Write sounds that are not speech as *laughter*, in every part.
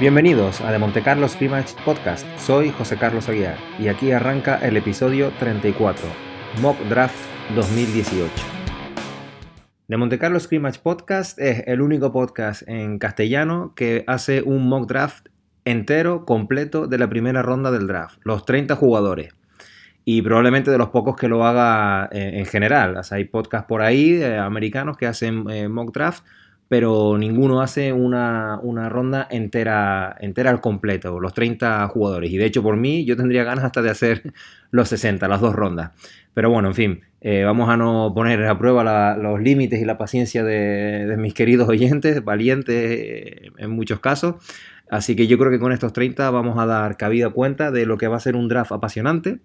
Bienvenidos a The Monte Carlo Scrimmage Podcast. Soy José Carlos Aguiar y aquí arranca el episodio 34, Mock Draft 2018. The Monte Carlo Scrimmage Podcast es el único podcast en castellano que hace un mock draft entero, completo de la primera ronda del draft, los 30 jugadores. Y probablemente de los pocos que lo haga eh, en general. O sea, hay podcasts por ahí eh, americanos que hacen eh, mock draft pero ninguno hace una, ronda entera, entera al completo, los 30 jugadores. Y de hecho, por mí, yo tendría ganas hasta de hacer *laughs* los 60, las dos rondas. Pero bueno, en fin, eh, vamos a no poner a prueba los límites y la paciencia de, mis queridos oyentes, valientes eh, en muchos casos. Así que yo creo que con estos 30 vamos a dar cabida cuenta de lo que va a ser un draft apasionante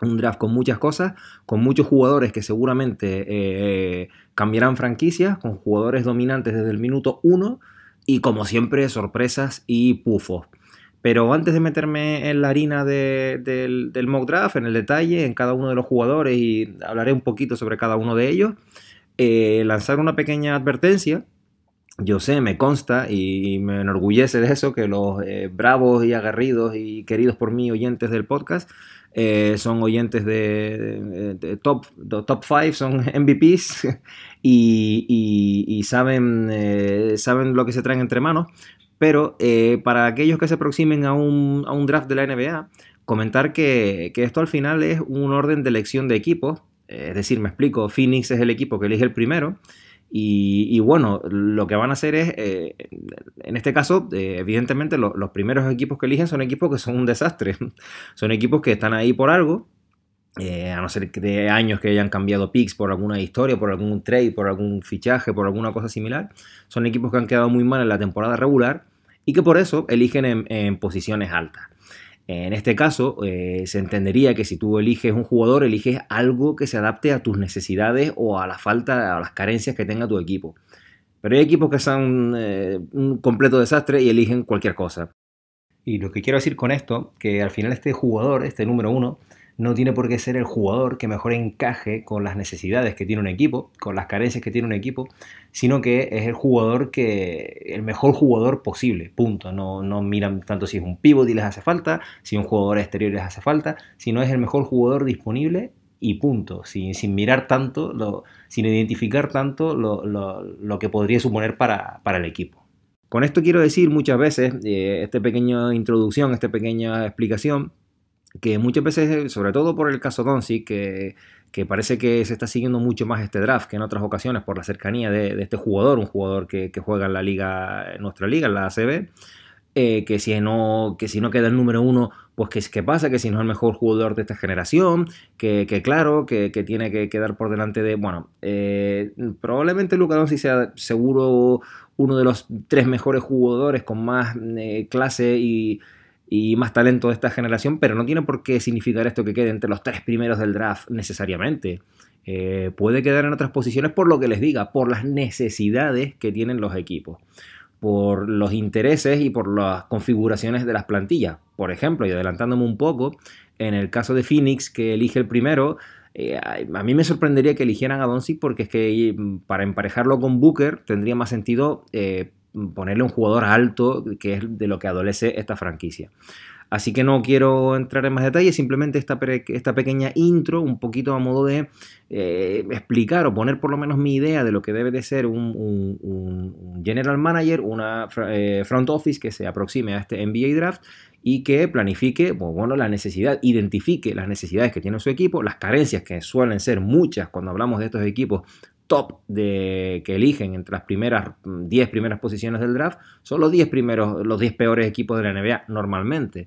un draft con muchas cosas, con muchos jugadores que seguramente eh, cambiarán franquicias, con jugadores dominantes desde el minuto 1 y como siempre sorpresas y pufos. Pero antes de meterme en la harina del, mock draft, en el detalle, en cada uno de los jugadores y hablaré un poquito sobre cada uno de ellos, eh, lanzar una pequeña advertencia. Yo sé, me consta y, me enorgullece de eso que los eh, bravos y aguerridos y queridos por mí oyentes del podcast eh, son oyentes de, top, top 5, son *laughs* MVPs *laughs* y, saben, eh, saben lo que se traen entre manos. Pero eh, para aquellos que se aproximen a un, draft de la NBA, comentar que, que, esto al final es un orden de elección de equipos. Es decir, me explico, Phoenix es el equipo que elige el primero y, bueno, lo que van a hacer es, eh, en este caso, eh, evidentemente los primeros equipos que eligen son equipos que son un desastre. *laughs* son equipos que están ahí por algo, eh, a no ser de años que hayan cambiado picks por alguna historia, por algún trade, por algún fichaje, por alguna cosa similar. Son equipos que han quedado muy mal en la temporada regular y que por eso eligen en posiciones altas. En este caso, eh, se entendería que si tú eliges un jugador, eliges algo que se adapte a tus necesidades o a la falta, a las carencias que tenga tu equipo. Pero hay equipos que son eh, un completo desastre y eligen cualquier cosa. Y lo que quiero decir con esto, que al final este jugador, este número uno, no tiene por qué ser el jugador que mejor encaje con las necesidades que tiene un equipo, con las carencias que tiene un equipo, sino que es el jugador que, el mejor jugador posible, punto. No, no miran tanto si es un pivot y les hace falta, si un jugador exterior les hace falta, sino es el mejor jugador disponible y punto, sin, mirar tanto, sin identificar tanto lo, que podría suponer para, el equipo. Con esto quiero decir muchas veces, eh, esta pequeña introducción, esta pequeña explicación, que muchas veces, sobre todo por el caso Doncic, que, que parece que se está siguiendo mucho más este draft que en otras ocasiones por la cercanía de, este jugador, un jugador que, juega en la liga, nuestra liga, en la ACB, eh, que, si no, que si no queda el número uno, pues que qué pasa, que si no es el mejor jugador de esta generación, que, claro, que, tiene que quedar por delante de, bueno, eh, probablemente Luca Doncic sea seguro uno de los tres mejores jugadores con más eh, clase y y más talento de esta generación, pero no tiene por qué significar esto que quede entre los tres primeros del draft necesariamente. Eh, puede quedar en otras posiciones por lo que les diga, por las necesidades que tienen los equipos, por los intereses y por las configuraciones de las plantillas. Por ejemplo, y adelantándome un poco, en el caso de Phoenix, que elige el primero, eh, a mí me sorprendería que eligieran a Doncic porque es que mm, para emparejarlo con Booker tendría más sentido eh, ponerle un jugador alto, que es de lo que adolece esta franquicia. Así que no quiero entrar en más detalles, simplemente esta, esta pequeña intro, un poquito a modo de eh, explicar o poner por lo menos mi idea de lo que debe de ser un, general manager, una eh, front office que se aproxime a este NBA draft y que planifique, bueno, la necesidad, identifique las necesidades que tiene su equipo, las carencias que suelen ser muchas cuando hablamos de estos equipos top de, que eligen entre las primeras 10 primeras posiciones del draft son los 10 primeros, los 10 peores equipos de la NBA normalmente.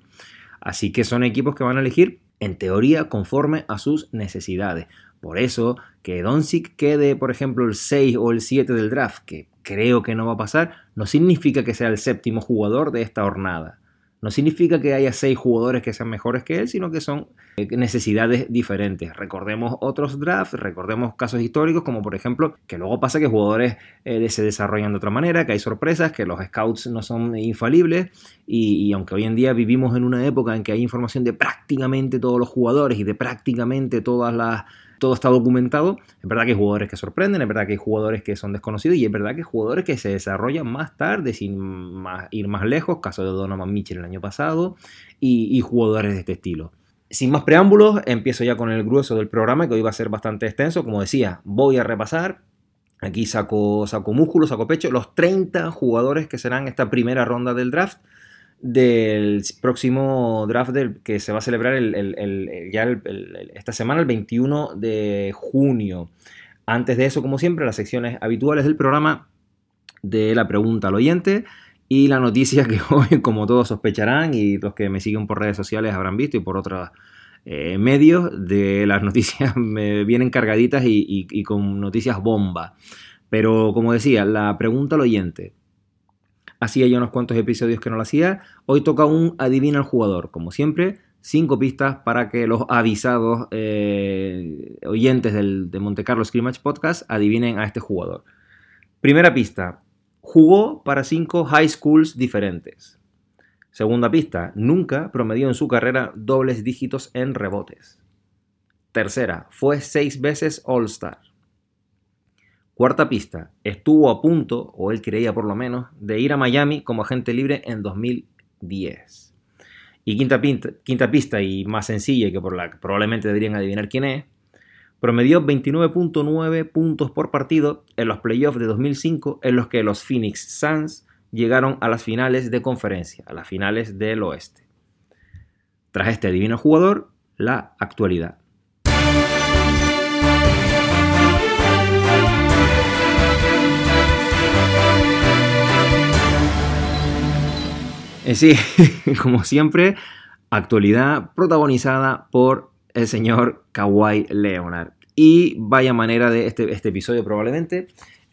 Así que son equipos que van a elegir en teoría conforme a sus necesidades. Por eso que Doncic quede, por ejemplo, el 6 o el 7 del draft, que creo que no va a pasar, no significa que sea el séptimo jugador de esta jornada. No significa que haya seis jugadores que sean mejores que él, sino que son eh, necesidades diferentes. Recordemos otros drafts, recordemos casos históricos, como por ejemplo, que luego pasa que jugadores eh, se desarrollan de otra manera, que hay sorpresas, que los scouts no son infalibles, y, aunque hoy en día vivimos en una época en que hay información de prácticamente todos los jugadores y de prácticamente todas las todo está documentado. Es verdad que hay jugadores que sorprenden, es verdad que hay jugadores que son desconocidos y es verdad que hay jugadores que se desarrollan más tarde sin ir más lejos, caso de Donovan Mitchell el año pasado, y, jugadores de este estilo. Sin más preámbulos, empiezo ya con el grueso del programa que hoy va a ser bastante extenso. Como decía, voy a repasar Aquí saco, saco músculo, saco pecho. Los 30 jugadores que serán esta primera ronda del draft del próximo draft que se va a celebrar ya esta semana, el 21 de junio. Antes de eso, como siempre, las secciones habituales del programa de la pregunta al oyente y la noticia que *laughs* hoy, como todos sospecharán y los que me siguen por redes sociales habrán visto y por otros eh, medios, de las *laughs* noticias me vienen cargaditas y, y con noticias bomba. Pero como decía, la pregunta al oyente, Hacía ya unos cuantos episodios que no lo hacía. Hoy toca un adivina al jugador. Como siempre, cinco pistas para que los avisados eh, oyentes del, de Monte Carlo Scrimmage Podcast adivinen a este jugador. Primera pista. Jugó para cinco high schools diferentes. Segunda pista. Nunca promedió en su carrera dobles dígitos en rebotes. Tercera. Fue seis veces All-Star. Cuarta pista, estuvo a punto, o él creía por lo menos, de ir a Miami como agente libre en 2010. Y quinta, quinta pista y más sencilla, que por la que probablemente deberían adivinar quién es, promedió 29.9 puntos por partido en los playoffs de 2005 en los que los Phoenix Suns llegaron a las finales de conferencia, a las finales del oeste. Tras este divino jugador, la actualidad. Sí, *laughs* como siempre, actualidad protagonizada por el señor Kawhi Leonard. Y vaya manera de este, este episodio probablemente.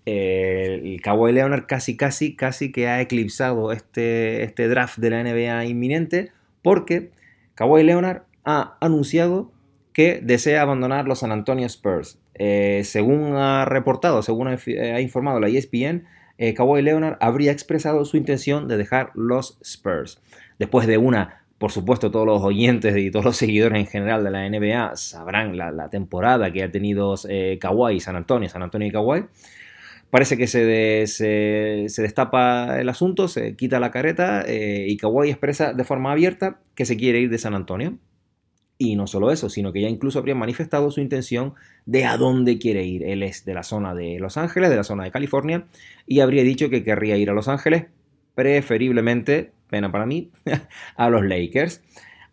el Kawhi Leonard casi, casi, casi que ha eclipsado este, este draft de la NBA inminente porque Kawhi Leonard ha anunciado que desea abandonar los San Antonio Spurs. Eh, según ha reportado, según ha informado la ESPN, eh, Kawhi Leonard habría expresado su intención de dejar los Spurs. Después de una, por supuesto, todos los oyentes y todos los seguidores en general de la NBA sabrán la, temporada que ha tenido eh, Kawhi San Antonio, San Antonio y Kawhi. Parece que se, se, destapa el asunto, se quita la careta eh, y Kawhi expresa de forma abierta que se quiere ir de San Antonio. Y no solo eso, sino que ya incluso habría manifestado su intención de a dónde quiere ir. Él es de la zona de Los Ángeles, de la zona de California, y habría dicho que querría ir a Los Ángeles, preferiblemente, pena para mí, *laughs* a los Lakers.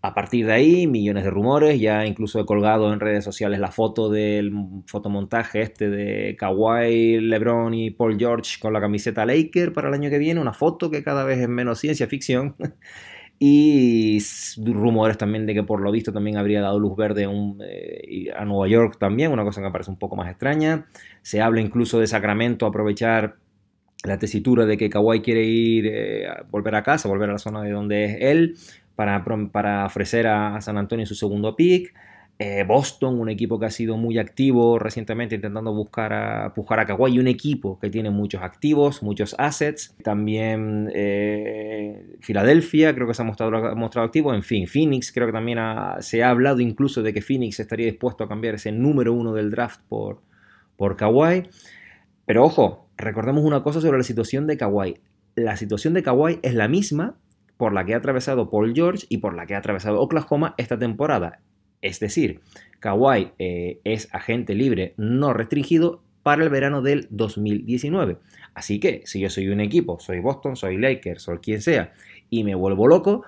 A partir de ahí, millones de rumores, ya incluso he colgado en redes sociales la foto del fotomontaje este de Kawhi, LeBron y Paul George con la camiseta Laker para el año que viene, una foto que cada vez es menos ciencia ficción. *laughs* Y rumores también de que por lo visto también habría dado luz verde eh, a Nueva York también, una cosa que me parece un poco más extraña. Se habla incluso de Sacramento aprovechar la tesitura de que Kawhi quiere ir, eh, a volver a casa, volver a la zona de donde es él, para, para ofrecer a San Antonio su segundo pick. Eh, Boston, un equipo que ha sido muy activo recientemente intentando buscar a, pujar a Kawhi, un equipo que tiene muchos activos, muchos assets. También eh, Filadelfia, creo que se ha mostrado, mostrado, activo. En fin, Phoenix, creo que también se ha hablado incluso de que Phoenix estaría dispuesto a cambiar ese número uno del draft por, por Kawhi. Pero ojo, recordemos una cosa sobre la situación de Kawhi. La situación de Kawhi es la misma por la que ha atravesado Paul George y por la que ha atravesado Oklahoma esta temporada. Es decir, Kawhi eh, es agente libre no restringido para el verano del 2019. Así que si yo soy un equipo, soy Boston, soy Lakers, soy quien sea, y me vuelvo loco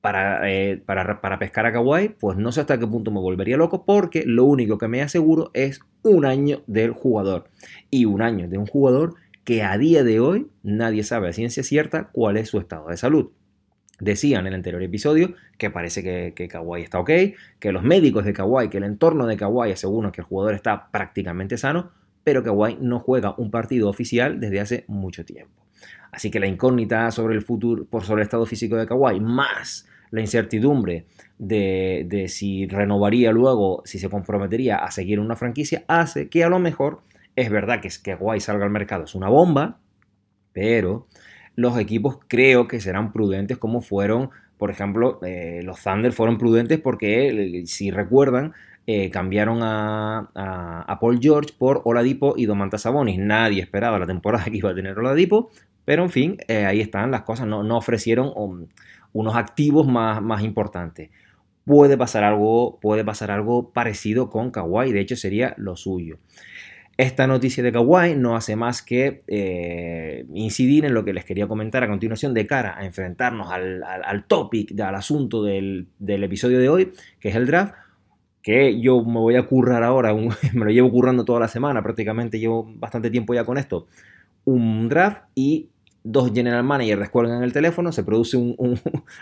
para, eh, para, para, pescar a Kawhi, pues no sé hasta qué punto me volvería loco porque lo único que me aseguro es un año del jugador. Y un año de un jugador que a día de hoy nadie sabe a ciencia cierta cuál es su estado de salud. Decían en el anterior episodio que parece que, que Kawhi está ok, que los médicos de Kawhi, que el entorno de Kawhi aseguran que el jugador está prácticamente sano, pero Kawhi no juega un partido oficial desde hace mucho tiempo. Así que la incógnita sobre el futuro, por sobre el estado físico de Kawhi, más la incertidumbre de, de, si renovaría luego, si se comprometería a seguir una franquicia, hace que a lo mejor es verdad que, que Kawhi salga al mercado, es una bomba, pero los equipos creo que serán prudentes como fueron, por ejemplo, eh, los Thunder fueron prudentes porque, eh, si recuerdan, eh, cambiaron a, Paul George por Oladipo y Domantas Sabonis. Nadie esperaba la temporada *laughs* que iba a tener Oladipo, pero en fin, ahí están las cosas, no, ofrecieron um, unos activos más, más importantes. Puede pasar, algo, puede pasar algo parecido con Kawhi, de hecho sería lo suyo. Esta noticia de Kawhi no hace más que eh, incidir en lo que les quería comentar a continuación de cara a enfrentarnos al, al, topic, al asunto del, episodio de hoy, que es el draft, que yo me voy a currar ahora, *laughs* me lo llevo currando toda la semana, prácticamente llevo bastante tiempo ya con esto, un draft y dos general managers descuelgan el teléfono, se produce un, *laughs*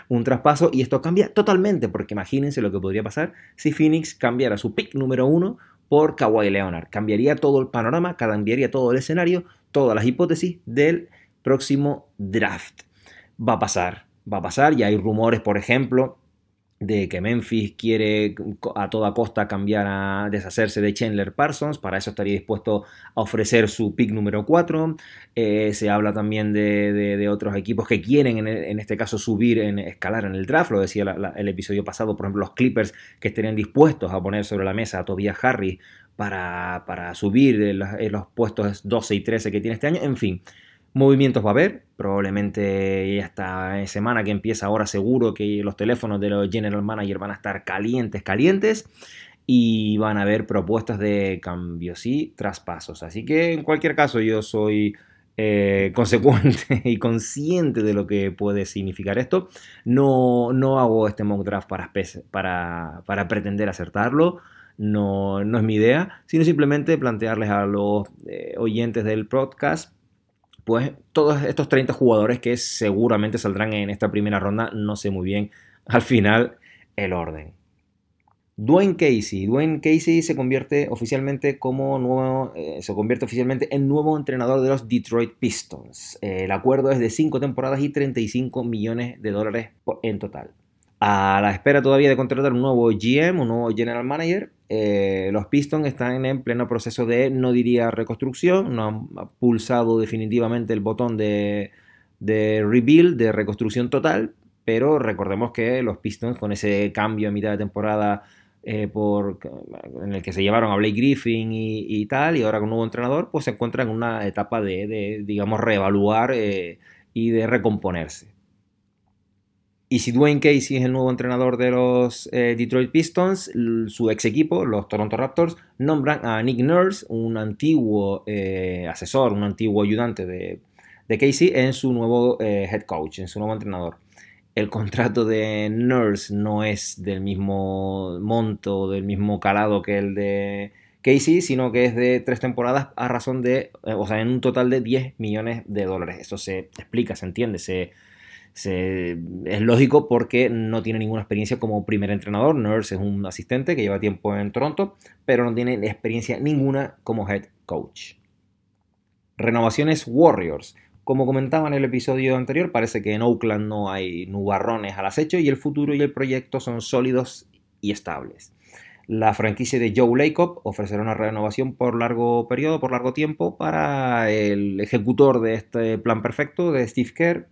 un, traspaso y esto cambia totalmente, porque imagínense lo que podría pasar si Phoenix cambiara su pick número uno por Kawhi Leonard. Cambiaría todo el panorama, cambiaría todo el escenario, todas las hipótesis del próximo draft. Va a pasar, va a pasar. Ya hay rumores, por ejemplo, de que Memphis quiere a toda costa cambiar a deshacerse de Chandler Parsons, para eso estaría dispuesto a ofrecer su pick número 4. Eh, se habla también de, otros equipos que quieren en, este caso subir, en escalar en el draft, lo decía el episodio pasado, por ejemplo los Clippers que estarían dispuestos a poner sobre la mesa a Tobias Harris para, para subir en los puestos 12 y 13 que tiene este año, en fin. Movimientos va a haber, probablemente esta semana que empieza ahora seguro que los teléfonos de los general manager van a estar calientes, calientes y van a haber propuestas de cambios y traspasos. Así que en cualquier caso yo soy eh, *laughs* consecuente y consciente de lo que puede significar esto. No, no hago este mock draft para, para, para pretender acertarlo. No, no, es mi idea, sino simplemente plantearles a los eh, oyentes del podcast pues todos estos 30 jugadores que seguramente saldrán en esta primera ronda, no sé muy bien *laughs* al final el orden. Dwayne Casey. Dwayne Casey se convierte oficialmente como nuevo, eh, se convierte oficialmente en nuevo entrenador de los Detroit Pistons. el acuerdo es de 5 temporadas y 35 millones de dólares en total a la espera todavía de contratar un nuevo GM, un nuevo General Manager. Eh, los Pistons están en pleno proceso de, no diría reconstrucción, no han pulsado definitivamente el botón de, rebuild, de reconstrucción total, pero recordemos que los Pistons con ese cambio a mitad de temporada eh, por, en el que se llevaron a Blake Griffin y, tal, y ahora con un nuevo entrenador, pues se encuentran en una etapa de, digamos, reevaluar eh, y de recomponerse. Y si Dwayne Casey es el nuevo entrenador de los eh, Detroit Pistons, su ex equipo, los Toronto Raptors, nombran a Nick Nurse, un antiguo eh, asesor, un antiguo ayudante de, Casey, en su nuevo eh, head coach, en su nuevo entrenador. El contrato de Nurse no es del mismo monto, del mismo calado que el de Casey, sino que es de tres temporadas a razón de, o sea, en un total de 10 millones de dólares. Eso se explica, se entiende, se es lógico porque no tiene ninguna experiencia como primer entrenador. Nurse es un asistente que lleva tiempo en Toronto, pero no tiene experiencia ninguna como head coach. Renovaciones Warriors. Como comentaba en el episodio anterior, parece que en Oakland no hay nubarrones al acecho y el futuro y el proyecto son sólidos y estables. La franquicia de Joe Lacob ofrecerá una renovación por largo periodo, por largo tiempo, para el ejecutor de este plan perfecto de Steve Kerr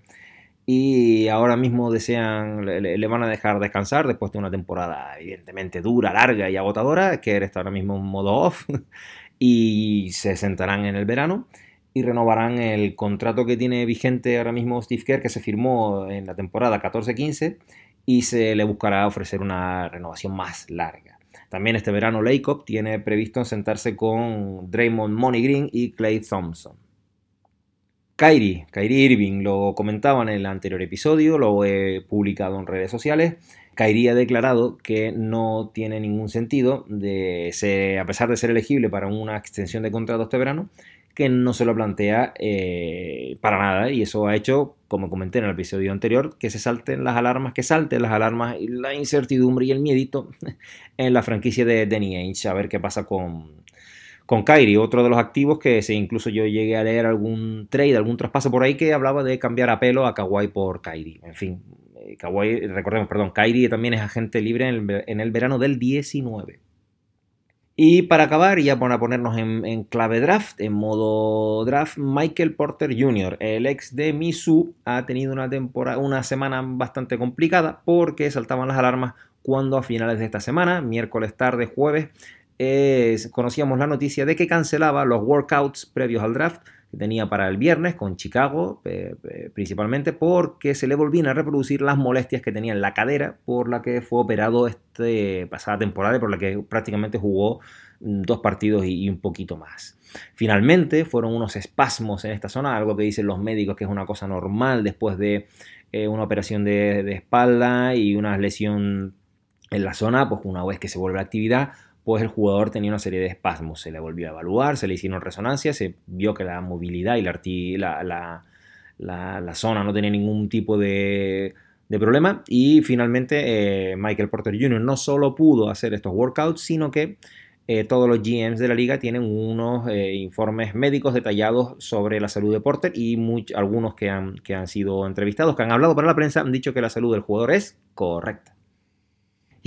y ahora mismo desean, le, van a dejar descansar después de una temporada evidentemente dura, larga y agotadora, que está ahora mismo en modo off, *laughs* y se sentarán en el verano y renovarán el contrato que tiene vigente ahora mismo Steve Kerr, que se firmó en la temporada 14-15, y se le buscará ofrecer una renovación más larga. También este verano Lacob tiene previsto sentarse con Draymond Money Green y Clay Thompson. Kyrie, Kyrie Irving, lo comentaba en el anterior episodio, lo he publicado en redes sociales. Kyrie ha declarado que no tiene ningún sentido, de ser, a pesar de ser elegible para una extensión de contrato este verano, que no se lo plantea eh, para nada y eso ha hecho, como comenté en el episodio anterior, que se salten las alarmas, que salten las alarmas y la incertidumbre y el miedito *laughs* en la franquicia de Danny Ainge, a ver qué pasa con, con Kyrie, otro de los activos que se, incluso yo llegué a leer algún trade, algún traspaso por ahí que hablaba de cambiar a pelo a Kawhi por Kyrie. En fin, eh, Kawhi, recordemos, perdón, Kyrie también es agente libre en el, verano del 19. Y para acabar, ya para ponernos en, clave draft, en modo draft, Michael Porter Jr., el ex de Misu, ha tenido una, temporada, una semana bastante complicada porque saltaban las alarmas cuando a finales de esta semana, miércoles tarde, jueves, conocíamos la noticia de que cancelaba los workouts previos al draft que tenía para el viernes con Chicago, principalmente porque se le volvían a reproducir las molestias que tenía en la cadera por la que fue operado esta pasada temporada y por la que prácticamente jugó mm, dos partidos y, un poquito más. Finalmente fueron unos espasmos en esta zona, algo que dicen los médicos que es una cosa normal después de eh, una operación de, espalda y una lesión en la zona, pues una vez que se vuelve a actividad, pues el jugador tenía una serie de espasmos. Se le volvió a evaluar, se le hicieron resonancias, se vio que la movilidad y la, la, zona no tenía ningún tipo de, problema. Y finalmente eh, Michael Porter Jr. no solo pudo hacer estos workouts, sino que eh, todos los GMs de la liga tienen unos eh, informes médicos detallados sobre la salud de Porter y algunos que han, que han sido entrevistados, que han hablado para la prensa, han dicho que la salud del jugador es correcta.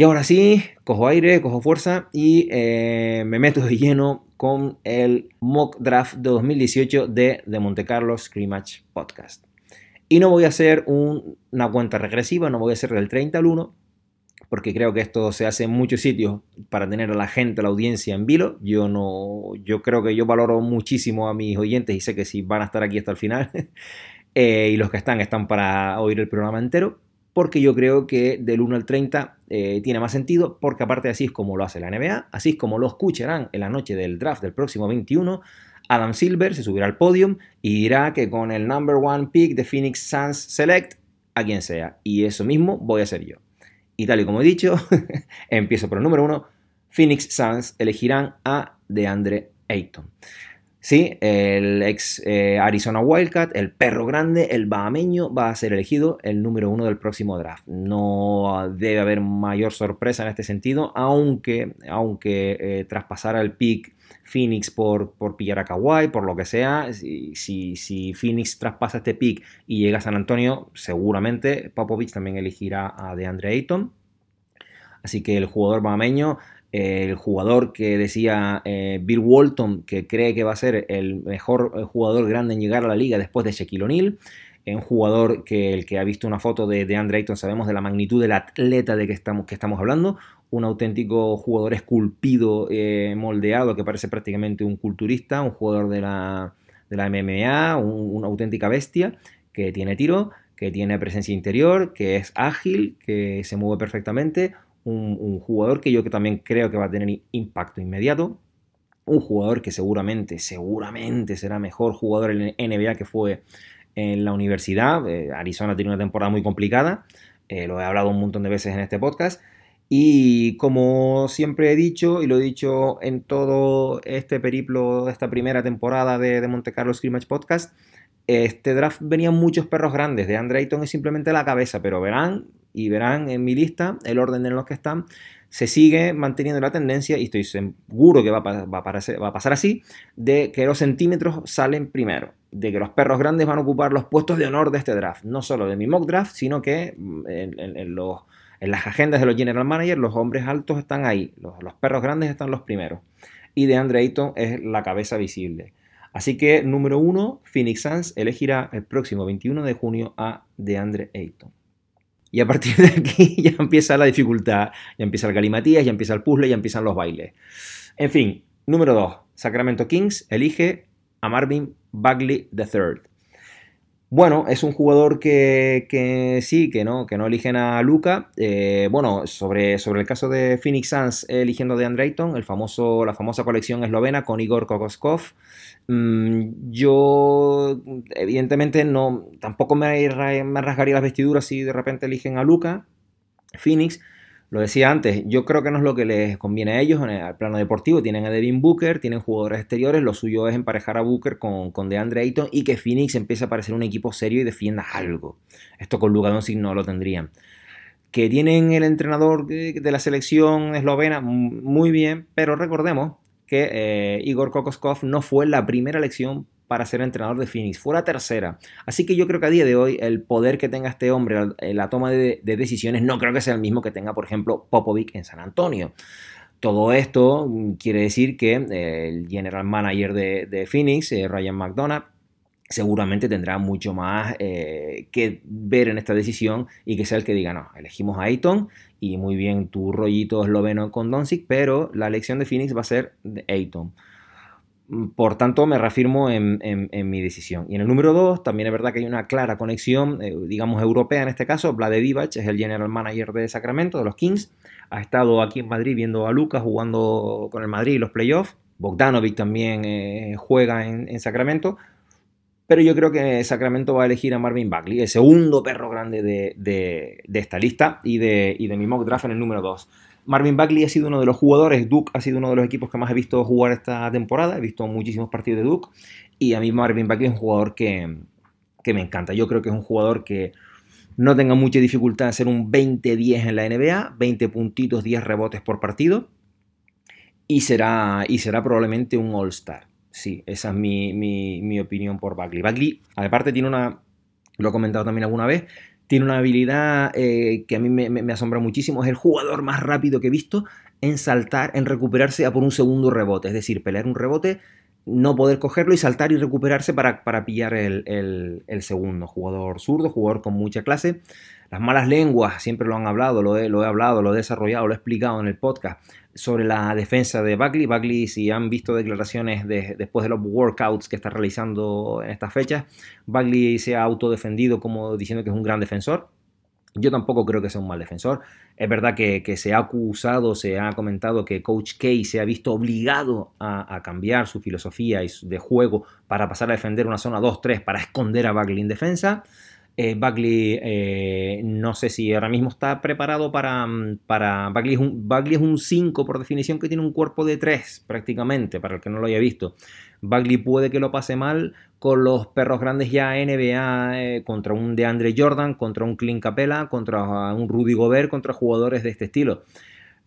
Y ahora sí, cojo aire, cojo fuerza y eh, me meto de lleno con el mock draft de 2018 de The Monte Carlo Scrimmage Podcast. Y no voy a hacer una cuenta regresiva, no voy a hacer del 30 al 1, porque creo que esto se hace en muchos sitios para tener a la gente, a la audiencia en vilo. Yo no, yo creo que yo valoro muchísimo a mis oyentes y sé que si van a estar aquí hasta el final, *laughs* eh, y los que están están para oír el programa entero porque yo creo que del 1 al 30 eh, tiene más sentido, porque aparte así es como lo hace la NBA, así es como lo escucharán en la noche del draft del próximo 21. Adam Silver se subirá al podium y dirá que con el number one pick de Phoenix Suns Select a quien sea. Y eso mismo voy a hacer yo. Y tal y como he dicho, *laughs* empiezo por el número uno. Phoenix Suns elegirán a DeAndre Ayton. Sí, el ex eh, Arizona Wildcat, el perro grande, el bahameño, va a ser elegido el número uno del próximo draft. No debe haber mayor sorpresa en este sentido, aunque, aunque eh, traspasara el pick Phoenix por, por pillar a Kawhi, por lo que sea, si, si, Phoenix traspasa este pick y llega a San Antonio, seguramente Popovich también elegirá a DeAndre Ayton. Así que el jugador bahameño el jugador que decía eh, Bill Walton, que cree que va a ser el mejor eh, jugador grande en llegar a la liga después de Shaquille O'Neal. Un jugador que el que ha visto una foto de, de Andre Ayton sabemos de la magnitud del atleta de que estamos, que estamos hablando. Un auténtico jugador esculpido, eh, moldeado, que parece prácticamente un culturista, un jugador de la, de la MMA, una auténtica bestia, que tiene tiro, que tiene presencia interior, que es ágil, que se mueve perfectamente, un, jugador que yo que también creo que va a tener impacto inmediato, un jugador que seguramente, seguramente será mejor jugador en NBA que fue en la universidad. Eh, Arizona tiene una temporada muy complicada, eh, lo he hablado un montón de veces en este podcast. Y como siempre he dicho, y lo he dicho en todo este periplo esta primera temporada de, de Monte Carlo Scrimmage Podcast, este draft venían muchos perros grandes. De Andre Ayton es simplemente la cabeza, pero verán y verán en mi lista el orden en los que están. Se sigue manteniendo la tendencia, y estoy seguro que va a, pasar así, de que los centímetros salen primero, de que los perros grandes van a ocupar los puestos de honor de este draft, no solo de mi mock draft, sino que mm, en, los, las agendas de los general managers los hombres altos están ahí, los, perros grandes están los primeros, y de Andre Ayton es la cabeza visible. Así que, número uno, Phoenix Suns elegirá el próximo 21 de junio a DeAndre Ayton. Y a partir de aquí *laughs* ya empieza la dificultad, ya empieza el galimatías, ya empieza el puzzle, ya empiezan los bailes. En fin, número 2. Sacramento Kings elige a Marvin Bagley III. Bueno, es un jugador que, sí, que no, que no eligen a Luca. Eh, bueno, sobre, sobre el caso de Phoenix Suns eligiendo de Ayton, el famoso, la famosa colección eslovena con Igor Kokoskov. Mm, yo, evidentemente, no, tampoco me, me rasgaría las vestiduras si de repente eligen a Luca, Phoenix. Lo decía antes, yo creo que no es lo que les conviene a ellos en el plano deportivo. Tienen a Devin Booker, tienen jugadores exteriores, lo suyo es emparejar a Booker con, con DeAndre Ayton y que Phoenix empiece a parecer un equipo serio y defienda algo. Esto con Luka Doncic no lo tendrían. Que tienen el entrenador de la selección eslovena, muy bien, pero recordemos que eh, Igor Kokoskov no fue la primera elección para ser entrenador de Phoenix, fue la tercera. Así que yo creo que a día de hoy el poder que tenga este hombre en la toma de, decisiones no creo que sea el mismo que tenga, por ejemplo, Popovic en San Antonio. Todo esto mm, quiere decir que eh, el general manager de, Phoenix, eh, Ryan McDonough, seguramente tendrá mucho más eh, que ver en esta decisión y que sea el que diga, no, elegimos a Ayton y muy bien tu rollito esloveno con Doncic, pero la elección de Phoenix va a ser de Ayton. Por tanto, me reafirmo en, mi decisión. Y en el número 2, también es verdad que hay una clara conexión, eh, digamos, europea en este caso. Vlade Divac es el general manager de Sacramento, de los Kings. Ha estado aquí en Madrid viendo a Lucas jugando con el Madrid los playoffs. Bogdanovic también eh, juega en, Sacramento. Pero yo creo que Sacramento va a elegir a Marvin Bagley, el segundo perro grande de, esta lista y de, y de mi mock draft en el número 2. Marvin Bagley ha sido uno de los jugadores, Duke ha sido uno de los equipos que más he visto jugar esta temporada, he visto muchísimos partidos de Duke y a mí Marvin Bagley es un jugador que, me encanta. Yo creo que es un jugador que no tenga mucha dificultad en ser un 20-10 en la NBA, 20 puntitos, 10 rebotes por partido y será, y será probablemente un All-Star. Sí, esa es mi, mi opinión por Bagley. Bagley, aparte, tiene una, lo he comentado también alguna vez, tiene una habilidad eh, que a mí me, asombra muchísimo. Es el jugador más rápido que he visto en saltar, en recuperarse a por un segundo rebote. Es decir, pelear un rebote, no poder cogerlo y saltar y recuperarse para, para pillar el, segundo. Jugador zurdo, jugador con mucha clase. Las malas lenguas, siempre lo han hablado, lo he, hablado, lo he desarrollado, lo he explicado en el podcast sobre la defensa de Bagley. Bagley, si han visto declaraciones después de los workouts que está realizando en estas fechas, Bagley se ha autodefendido como diciendo que es un gran defensor. Yo tampoco creo que sea un mal defensor. Es verdad que, se ha acusado, se ha comentado que Coach K se ha visto obligado a, cambiar su filosofía de juego para pasar a defender una zona 2-3 para esconder a Bagley en defensa. Eh, Bagley eh, no sé si ahora mismo está preparado para... Mm, para Bagley, es un, Bagley es un 5 por definición que tiene un cuerpo de 3 prácticamente, para el que no lo haya visto. Bagley puede que lo pase mal con los perros grandes ya NBA eh, contra un DeAndre Jordan, contra un Clint Capella, contra un Rudy Gobert, contra jugadores de este estilo.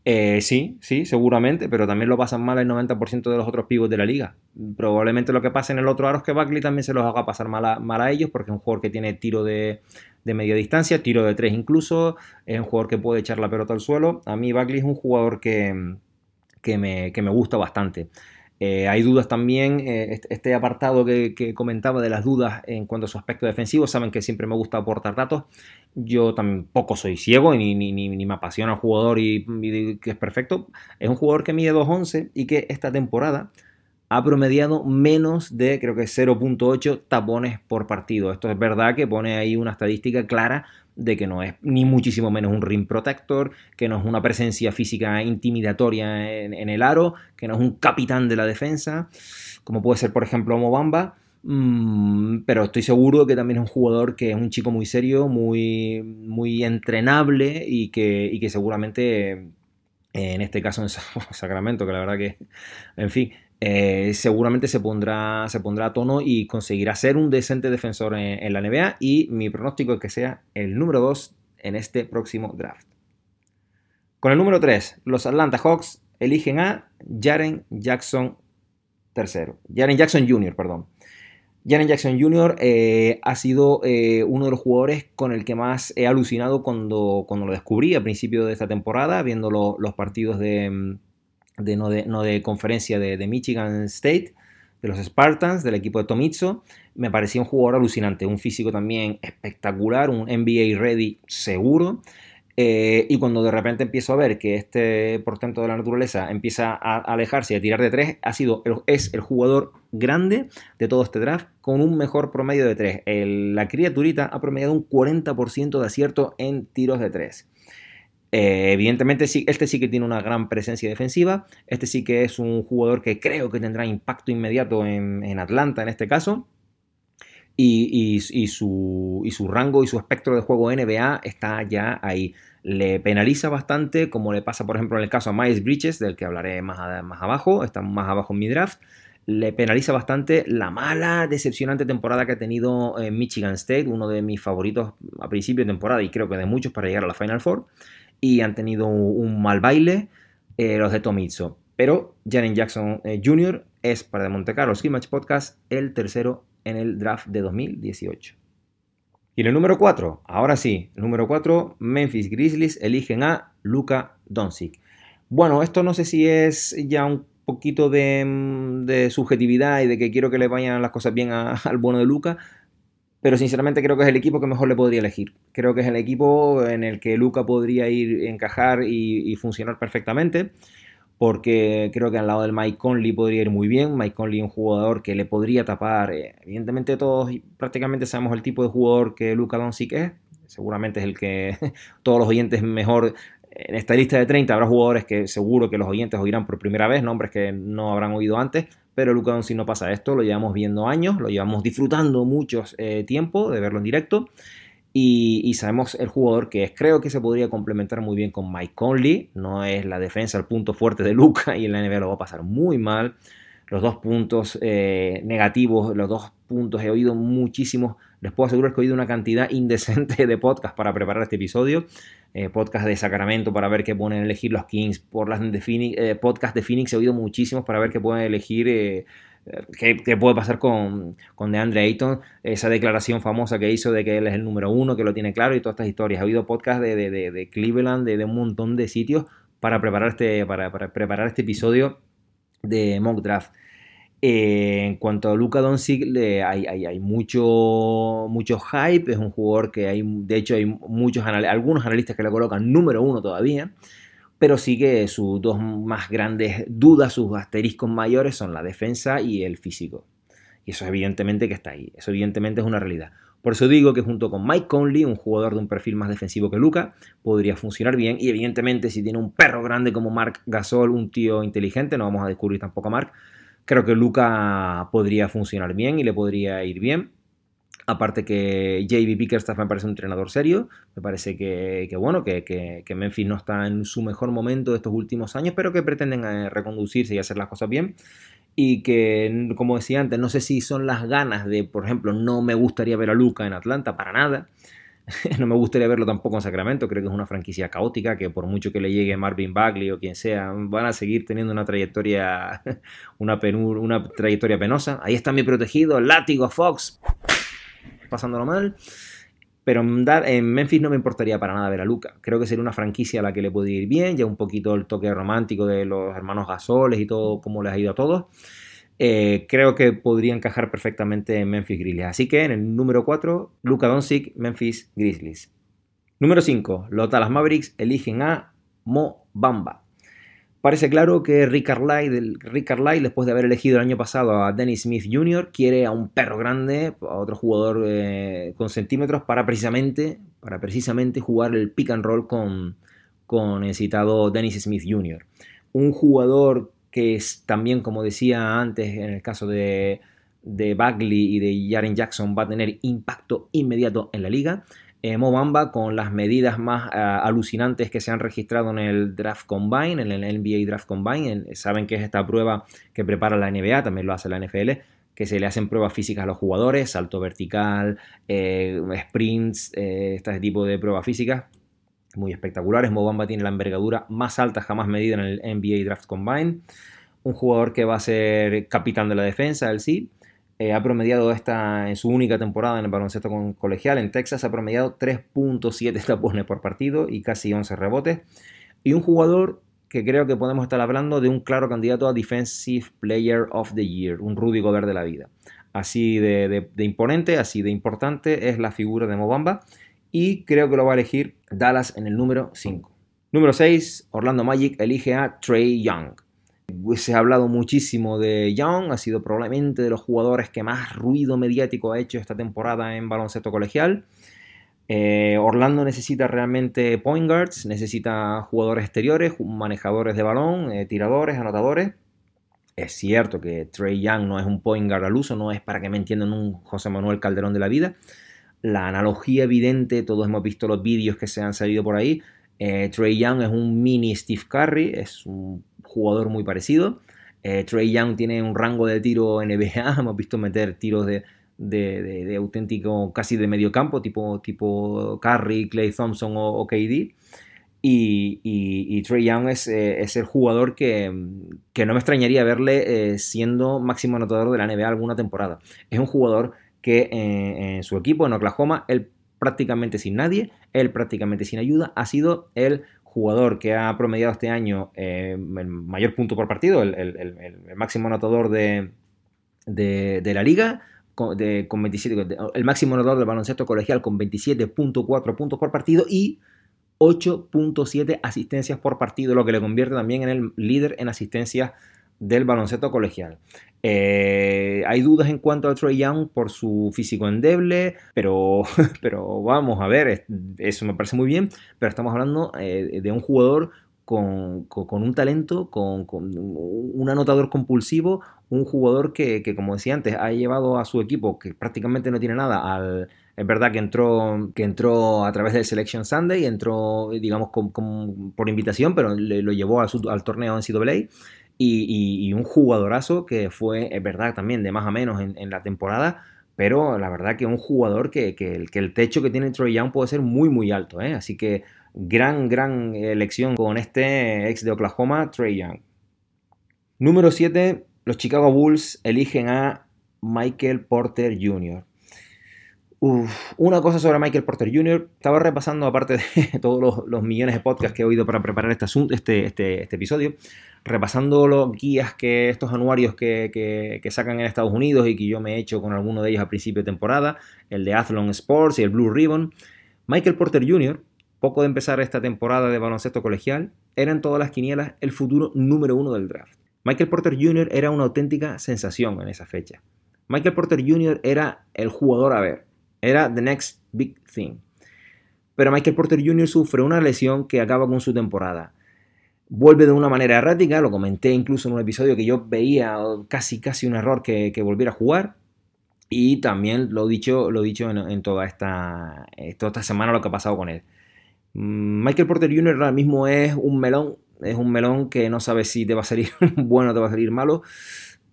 Eh, sí, sí, seguramente, pero también lo pasan mal el 90% de los otros pibos de la liga. Probablemente lo que pase en el otro aro es que Bagley también se los haga pasar mal a, ellos, porque es un jugador que tiene tiro de, media distancia, tiro de tres incluso, es un jugador que puede echar la pelota al suelo. A mí Bagley es un jugador que, que, me, que me gusta bastante. Eh, hay dudas también, eh, este apartado que, comentaba de las dudas en cuanto a su aspecto defensivo, saben que siempre me gusta aportar datos. Yo tampoco soy ciego ni, ni, me apasiona el jugador y, que es perfecto. Es un jugador que mide 2.11 y que esta temporada ha promediado menos de, creo que 0.8 tapones por partido. Esto es verdad que pone ahí una estadística clara de que no es ni muchísimo menos un ring protector, que no es una presencia física intimidatoria en, el aro, que no es un capitán de la defensa, como puede ser por ejemplo Mobamba, mm, pero estoy seguro que también es un jugador que es un chico muy serio, muy, muy entrenable y que, y que seguramente en este caso en *laughs* Sacramento, que la verdad que, en fin, eh, seguramente se pondrá, se pondrá a tono y conseguirá ser un decente defensor en, la NBA y mi pronóstico es que sea el número 2 en este próximo draft. Con el número 3, los Atlanta Hawks eligen a Jaren Jackson. Jaren Jackson Jr., perdón. Jaren Jackson Jr. Eh, ha sido eh, uno de los jugadores con el que más he alucinado cuando, cuando lo descubrí a principio de esta temporada, viendo los partidos de, de no, de, no de conferencia de, Michigan State, de los Spartans, del equipo de Tomizzo. Me parecía un jugador alucinante, un físico también espectacular, un NBA ready seguro. Eh, y cuando de repente empiezo a ver que este portento de la naturaleza empieza a alejarse y a tirar de tres, ha sido, es el jugador grande de todo este draft con un mejor promedio de tres. la criaturita ha promediado un 40% de acierto en tiros de tres. Eh, evidentemente, sí, este sí que tiene una gran presencia defensiva. Este sí que es un jugador que creo que tendrá impacto inmediato en, Atlanta en este caso. Y, su, rango y su espectro de juego NBA está ya ahí. Le penaliza bastante, como le pasa, por ejemplo, en el caso a Miles Bridges, del que hablaré más, más abajo, está más abajo en mi draft. Le penaliza bastante la mala, decepcionante temporada que ha tenido en Michigan State, uno de mis favoritos a principio de temporada y creo que de muchos para llegar a la Final Four y han tenido un mal baile eh, los de Tomizzo. Pero Jaren Jackson eh, Jr. es para de Monte Carlo Match Podcast el tercero en el draft de 2018. Y en el número 4, ahora sí, número 4, Memphis Grizzlies eligen a Luka Doncic. Bueno, esto no sé si es ya un poquito de, de subjetividad y de que quiero que le vayan las cosas bien *laughs* al bueno de Luca, pero sinceramente creo que es el equipo que mejor le podría elegir. Creo que es el equipo en el que Luca podría ir, encajar y, funcionar perfectamente, porque creo que al lado del Mike Conley podría ir muy bien. Mike Conley es un jugador que le podría tapar. Eh, evidentemente todos prácticamente sabemos el tipo de jugador que Luca Doncic es. Seguramente es el que *laughs* todos los oyentes mejor en esta lista de 30 habrá jugadores que seguro que los oyentes oirán por primera vez, nombres que no habrán oído antes, pero Luca Doncic no pasa esto, lo llevamos viendo años, lo llevamos disfrutando mucho eh, tiempo de verlo en directo y, sabemos el jugador que es. Creo que se podría complementar muy bien con Mike Conley, no es la defensa el punto fuerte de Luca y en la NBA lo va a pasar muy mal. Los dos puntos eh, negativos, los dos puntos he oído muchísimos les puedo asegurar que he oído una cantidad indecente de podcasts para preparar este episodio. Eh, podcast de Sacramento para ver qué pueden elegir los Kings. Por las de eh, podcast de Phoenix he oído muchísimos para ver qué pueden elegir. Eh, qué, puede pasar con, con DeAndre Ayton, esa declaración famosa que hizo de que él es el número uno, que lo tiene claro y todas estas historias. He oído podcasts de, de, Cleveland, de, un montón de sitios para preparar este, para preparar este episodio de Mock Draft. Eh, en cuanto a Luca Doncic, hay, mucho, mucho hype. Es un jugador que hay, de hecho, hay muchos algunos analistas que le colocan número uno todavía. Pero sí que sus dos más grandes dudas, sus asteriscos mayores son la defensa y el físico. Y eso evidentemente que está ahí. Eso evidentemente es una realidad. Por eso digo que junto con Mike Conley, un jugador de un perfil más defensivo que Luca, podría funcionar bien. Y evidentemente si tiene un perro grande como Mark Gasol, un tío inteligente, no vamos a descubrir tampoco a Mark, Creo que Luca podría funcionar bien y le podría ir bien. Aparte que JB Bickerstaff me parece un entrenador serio, me parece que, bueno, que, Memphis no está en su mejor momento de estos últimos años, pero que pretenden eh, reconducirse y hacer las cosas bien. Y que, como decía antes, no sé si son las ganas de, por ejemplo, no me gustaría ver a Luca en Atlanta, para nada. *laughs* no me gustaría verlo tampoco en Sacramento, creo que es una franquicia caótica que por mucho que le llegue Marvin Bagley o quien sea, van a seguir teniendo una trayectoria *laughs* una, una trayectoria penosa. Ahí está mi protegido, látigo Fox, pasándolo mal. Pero en Memphis no me importaría para nada ver a Luca. Creo que sería una franquicia a la que le puede ir bien, ya un poquito el toque romántico de los hermanos Gasoles y todo, como les ha ido a todos. Eh, creo que podría encajar perfectamente en Memphis Grizzlies. Así que en el número 4, Luca Doncic, Memphis Grizzlies. Número 5, los Dallas Mavericks eligen a Mo Bamba. Parece claro que Rick Carlisle, después de haber elegido el año pasado a Dennis Smith Jr., quiere a un perro grande, a otro jugador eh, con centímetros, para precisamente, para precisamente jugar el pick and roll con, con el citado Dennis Smith Jr. Un jugador que es también, como decía antes, en el caso de, de Bagley y de Jaren Jackson, va a tener impacto inmediato en la liga. Eh, Mobamba, con las medidas más ah, alucinantes que se han registrado en el Draft Combine, en el NBA Draft Combine, saben que es esta prueba que prepara la NBA, también lo hace la NFL, que se le hacen pruebas físicas a los jugadores, salto vertical, eh, sprints, eh, este tipo de pruebas físicas muy espectaculares. Mobamba tiene la envergadura más alta jamás medida en el NBA Draft Combine. Un jugador que va a ser capitán de la defensa, el sí. Eh, ha promediado esta en su única temporada en el baloncesto colegial en Texas, ha promediado 3.7 tapones por partido y casi 11 rebotes. Y un jugador que creo que podemos estar hablando de un claro candidato a Defensive Player of the Year, un Rudy Gobert de la vida. Así de, de imponente, así de importante es la figura de Mobamba y creo que lo va a elegir Dallas en el número 5. Número 6, Orlando Magic elige a Trey Young. Se ha hablado muchísimo de Young, ha sido probablemente de los jugadores que más ruido mediático ha hecho esta temporada en baloncesto colegial. Eh, Orlando necesita realmente point guards, necesita jugadores exteriores, manejadores de balón, eh, tiradores, anotadores. Es cierto que Trey Young no es un point guard al uso, no es para que me entiendan un José Manuel Calderón de la vida, la analogía evidente, todos hemos visto los vídeos que se han salido por ahí. Eh, Trey Young es un mini Steve Curry, es un jugador muy parecido. Eh, Trey Young tiene un rango de tiro NBA, *laughs* hemos visto meter tiros de, de, auténtico, casi de medio campo, tipo, tipo Curry, Clay Thompson o, KD. Y, Trey Young es, eh, es el jugador que, que, no me extrañaría verle siendo máximo anotador de la NBA alguna temporada. Es un jugador que eh, en su equipo en Oklahoma, él prácticamente sin nadie, él prácticamente sin ayuda, ha sido el jugador que ha promediado este año el mayor punto por partido, el, máximo anotador de, de, la liga, con, con 27, el máximo anotador del baloncesto colegial con 27.4 puntos por partido y 8.7 asistencias por partido, lo que le convierte también en el líder en asistencias del baloncesto colegial. Eh, hay dudas en cuanto a Trey Young por su físico endeble, pero, *laughs* pero vamos a ver, eso me parece muy bien, pero estamos hablando eh, de un jugador con, un talento, con, un anotador compulsivo, un jugador que, como decía antes, ha llevado a su equipo, que prácticamente no tiene nada, al, es verdad que entró, que entró a través del Selection Sunday, entró, digamos, por invitación, pero lo llevó al, torneo en CWA. Y, un jugadorazo que fue, es verdad, también de más a menos en, la temporada, pero la verdad que un jugador que, que, el techo que tiene Troy Young puede ser muy, muy alto. ¿eh? Así que gran, gran elección con este ex de Oklahoma, Trey Young. Número 7, los Chicago Bulls eligen a Michael Porter Jr una cosa sobre Michael Porter Jr. Estaba repasando, aparte de *laughs* todos los, millones de podcasts que he oído para preparar este, este, este, este episodio, repasando los guías que estos anuarios que, sacan en Estados Unidos y que yo me he hecho con alguno de ellos a principio de temporada, el de Athlon Sports y el Blue Ribbon. Michael Porter Jr., poco de empezar esta temporada de baloncesto colegial, era en todas las quinielas el futuro número uno del draft. Michael Porter Jr. era una auténtica sensación en esa fecha. Michael Porter Jr. era el jugador a ver era the next big thing. Pero Michael Porter Jr. sufre una lesión que acaba con su temporada. Vuelve de una manera errática, lo comenté incluso en un episodio que yo veía casi casi un error que, volviera a jugar. Y también lo dicho, lo dicho en, toda, esta, toda esta semana lo que ha pasado con él. Mm, Michael Porter Jr. ahora mismo es un melón, es un melón que no sabe si te va a salir *laughs* bueno o te va a salir malo.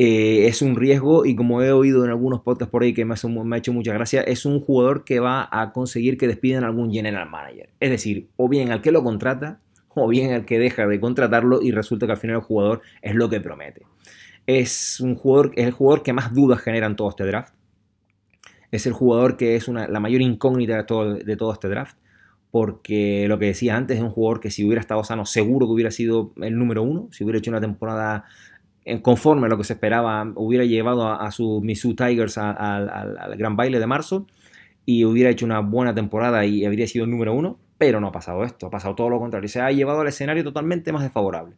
Eh, es un riesgo y como he oído en algunos podcasts por ahí que me, ha hecho mucha gracia, es un jugador que va a conseguir que despidan a algún general manager. Es decir, o bien al que lo contrata o bien al que deja de contratarlo y resulta que al final el jugador es lo que promete. Es, un jugador, es el jugador que más dudas genera en todo este draft. Es el jugador que es una, la mayor incógnita de todo, de todo este draft porque lo que decía antes es un jugador que si hubiera estado sano seguro que hubiera sido el número uno, si hubiera hecho una temporada conforme a lo que se esperaba, hubiera llevado a, sus Misu Tigers al gran baile de marzo y hubiera hecho una buena temporada y habría sido el número uno, pero no ha pasado esto, ha pasado todo lo contrario, se ha llevado al escenario totalmente más desfavorable.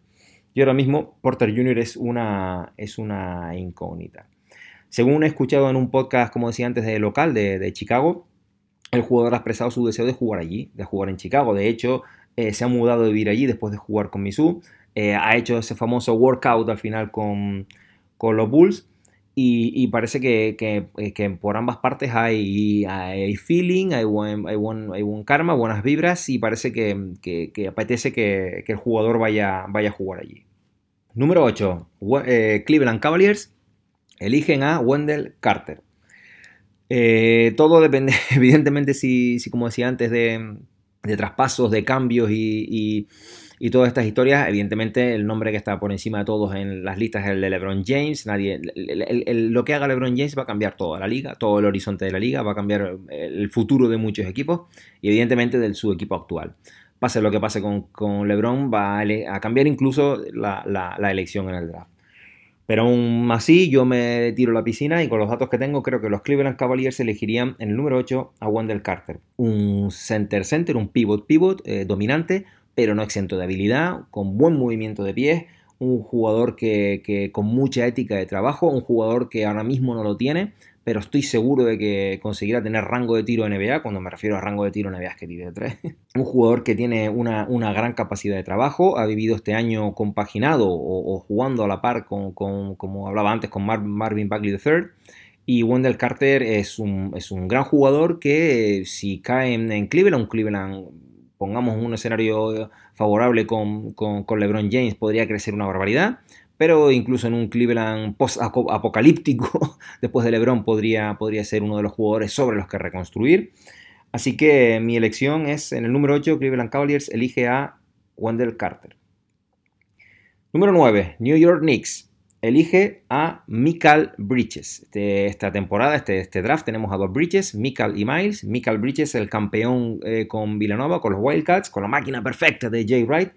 Y ahora mismo Porter Jr. es una, es una incógnita. Según he escuchado en un podcast, como decía antes, de local de, Chicago, el jugador ha expresado su deseo de jugar allí, de jugar en Chicago. De hecho, eh, se ha mudado de vivir allí después de jugar con Misu. Eh, ha hecho ese famoso workout al final con, los Bulls. Y, parece que, que, por ambas partes hay, hay feeling, hay buen, hay, buen, karma, buenas vibras y parece que, apetece que, el jugador vaya, vaya a jugar allí. Número 8. Eh, Cleveland Cavaliers eligen a Wendell Carter. Eh, todo depende, *laughs* evidentemente, si, si, como decía antes, de, de traspasos, de cambios y y todas estas historias, evidentemente el nombre que está por encima de todos en las listas es el de LeBron James. Nadie, lo que haga LeBron James va a cambiar toda la liga, todo el horizonte de la liga, va a cambiar el futuro de muchos equipos y evidentemente de su equipo actual. Pase lo que pase con, LeBron, va a, cambiar incluso la, elección en el draft. Pero aún así, yo me tiro la piscina y con los datos que tengo, creo que los Cleveland Cavaliers elegirían en el número 8 a Wendell Carter. Un center center, un pivot pivot eh, dominante, pero no exento de habilidad, con buen movimiento de pies, un jugador que, con mucha ética de trabajo, un jugador que ahora mismo no lo tiene, pero estoy seguro de que conseguirá tener rango de tiro NBA, cuando me refiero a rango de tiro NBA es que vive de 3. un jugador que tiene una, gran capacidad de trabajo, ha vivido este año compaginado o, jugando a la par con, como hablaba antes, con Marvin Bagley III. Y Wendell Carter es un, es un gran jugador que si cae en, en Cleveland, Cleveland pongamos un escenario favorable con, LeBron James, podría crecer una barbaridad. Pero incluso en un Cleveland post-apocalíptico, *laughs* después de LeBron, podría, podría ser uno de los jugadores sobre los que reconstruir. Así que mi elección es en el número 8, Cleveland Cavaliers elige a Wendell Carter. Número 9, New York Knicks elige a Michael Bridges. Este, esta temporada, este, este, draft, tenemos a dos Bridges, Michael y Miles. Michael Bridges, el campeón eh, con Villanova, con los Wildcats, con la máquina perfecta de Jay Wright.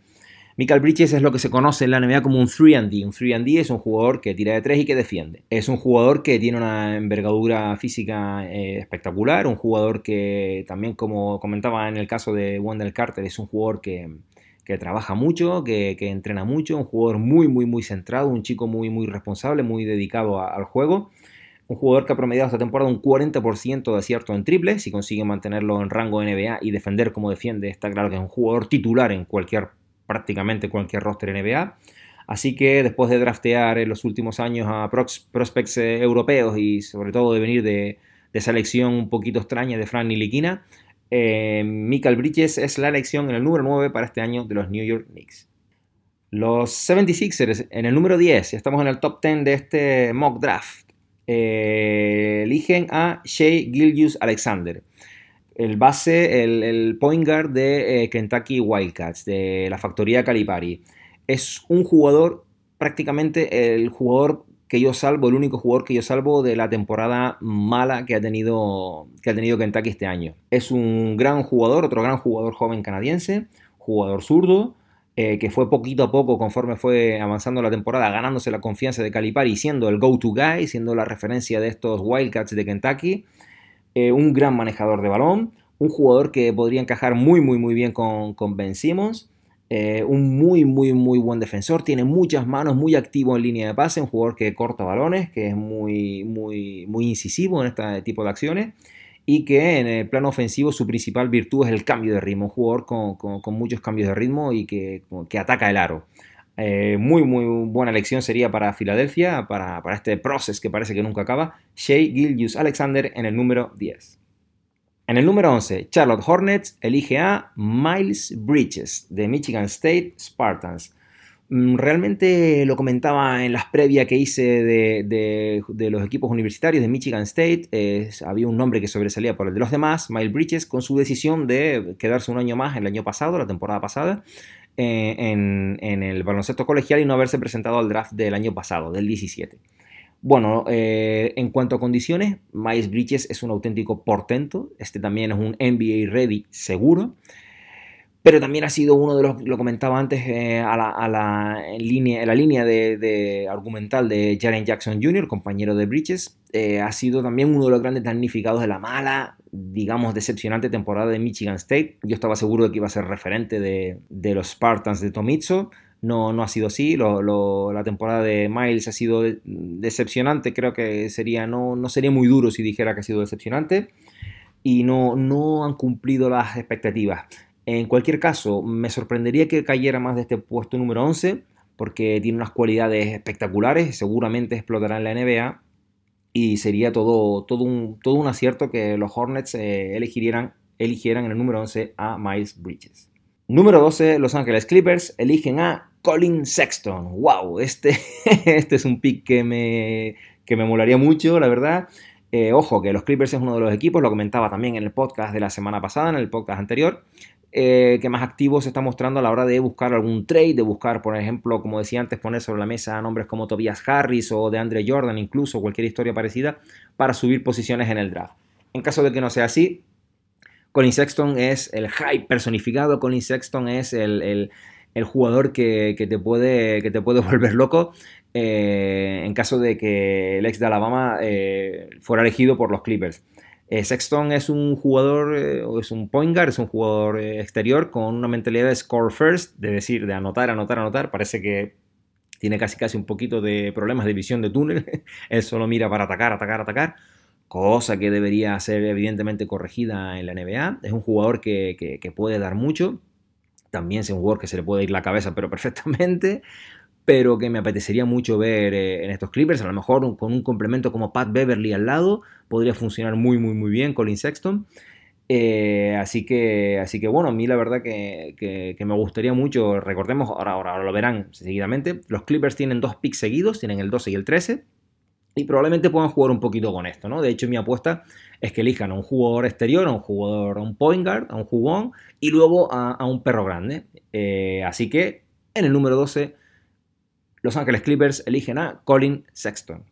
Michael Bridges es lo que se conoce en la NBA como un 3D. Un 3D es un jugador que tira de tres y que defiende. Es un jugador que tiene una envergadura física eh, espectacular, un jugador que también, como comentaba en el caso de Wendell Carter, es un jugador que, trabaja mucho, que, entrena mucho, un jugador muy, muy, muy centrado, un chico muy, muy responsable, muy dedicado al juego. Un jugador que ha promediado esta temporada un 40% de acierto en triple, si consigue mantenerlo en rango NBA y defender como defiende, está claro que es un jugador titular en cualquier prácticamente cualquier roster NBA. Así que después de draftear en los últimos años a prospects eh, europeos y sobre todo de venir de, esa elección un poquito extraña de Fran Niliquina, eh, Michael Bridges es la elección en el número 9 para este año de los New York Knicks. Los 76ers en el número 10, ya estamos en el top 10 de este mock draft, eh, eligen a Shea Gilgius Alexander el base, el, point guard de eh, Kentucky Wildcats, de la factoría Calipari. Es un jugador, prácticamente el jugador que yo salvo, el único jugador que yo salvo de la temporada mala que ha tenido, que ha tenido Kentucky este año. Es un gran jugador, otro gran jugador joven canadiense, jugador zurdo, eh, que fue poquito a poco conforme fue avanzando la temporada, ganándose la confianza de Calipari, siendo el go-to guy, siendo la referencia de estos Wildcats de Kentucky. Eh, un gran manejador de balón, un jugador que podría encajar muy, muy, muy bien con, con Ben Simmons. Eh, un muy, muy, muy buen defensor. Tiene muchas manos, muy activo en línea de pase. Un jugador que corta balones, que es muy, muy, muy incisivo en este tipo de acciones. Y que en el plano ofensivo su principal virtud es el cambio de ritmo. Un jugador con, muchos cambios de ritmo y que, que ataca el aro. Eh, muy, muy buena elección sería para Filadelfia, para, este proceso que parece que nunca acaba. Shea Gilgius Alexander en el número 10. En el número 11, Charlotte Hornets elige a Miles Bridges de Michigan State Spartans. Mm, realmente lo comentaba en las previas que hice de, los equipos universitarios de Michigan State. había un nombre que sobresalía por el de los demás, Miles Bridges, con su decisión de quedarse un año más el año pasado, la temporada pasada, eh, en, el baloncesto colegial y no haberse presentado al draft del año pasado, del 17. Bueno, eh, en cuanto a condiciones, Miles Bridges es un auténtico portento. Este también es un NBA ready seguro. Pero también ha sido uno de los, lo comentaba antes, eh, a, la, línea, la línea de, argumental de Jaren Jackson Jr., compañero de Bridges. ha sido también uno de los grandes damnificados de la mala digamos, decepcionante temporada de Michigan State. Yo estaba seguro de que iba a ser referente de, los Spartans de Tomitsu. No, no ha sido así. la temporada de Miles ha sido decepcionante. Creo que sería, no, no sería muy duro si dijera que ha sido decepcionante. Y no, no han cumplido las expectativas. En cualquier caso, me sorprendería que cayera más de este puesto número 11 porque tiene unas cualidades espectaculares, seguramente explotará en la NBA y sería todo, todo, un, todo un acierto que los Hornets eh, eligieran, eligieran en el número 11 a Miles Bridges. Número 12, Los Angeles Clippers eligen a Colin Sexton. ¡Wow! Este, *laughs* este es un pick que me, que me molaría mucho, la verdad. Eh, ojo, que los Clippers es uno de los equipos, lo comentaba también en el podcast de la semana pasada, en el podcast anterior, eh, que más activo se está mostrando a la hora de buscar algún trade, de buscar, por ejemplo, como decía antes, poner sobre la mesa nombres como Tobias Harris o de Andre Jordan, incluso cualquier historia parecida, para subir posiciones en el draft. En caso de que no sea así, Colin Sexton es el hype personificado, Colin Sexton es el, jugador que, te puede, que te puede *laughs* volver loco eh, en caso de que el ex de Alabama eh, fuera elegido por los Clippers. Eh, Sexton es un jugador, eh, es un point guard, es un jugador eh, exterior con una mentalidad de score first, de decir, de anotar, anotar, anotar. Parece que tiene casi casi un poquito de problemas de visión de túnel. *laughs* Él solo mira para atacar, atacar, atacar. Cosa que debería ser evidentemente corregida en la NBA. Es un jugador que, que puede dar mucho. También es un jugador que se le puede ir la cabeza, pero *laughs* perfectamente pero que me apetecería mucho ver eh, en estos Clippers. A lo mejor con un complemento como Pat Beverly al lado podría funcionar muy, muy, muy bien Colin Sexton. Eh, así, que, así que bueno, a mí la verdad que, me gustaría mucho, recordemos, ahora, ahora, lo verán seguidamente, los Clippers tienen dos picks seguidos, tienen el 12 y el 13, y probablemente puedan jugar un poquito con esto, ¿no? De hecho, mi apuesta es que elijan a un jugador exterior, a un jugador, a un point guard, a un jugón, y luego a, un perro grande. Eh, así que en el número 12 Los Ángeles Clippers eligen a Colin Sexton.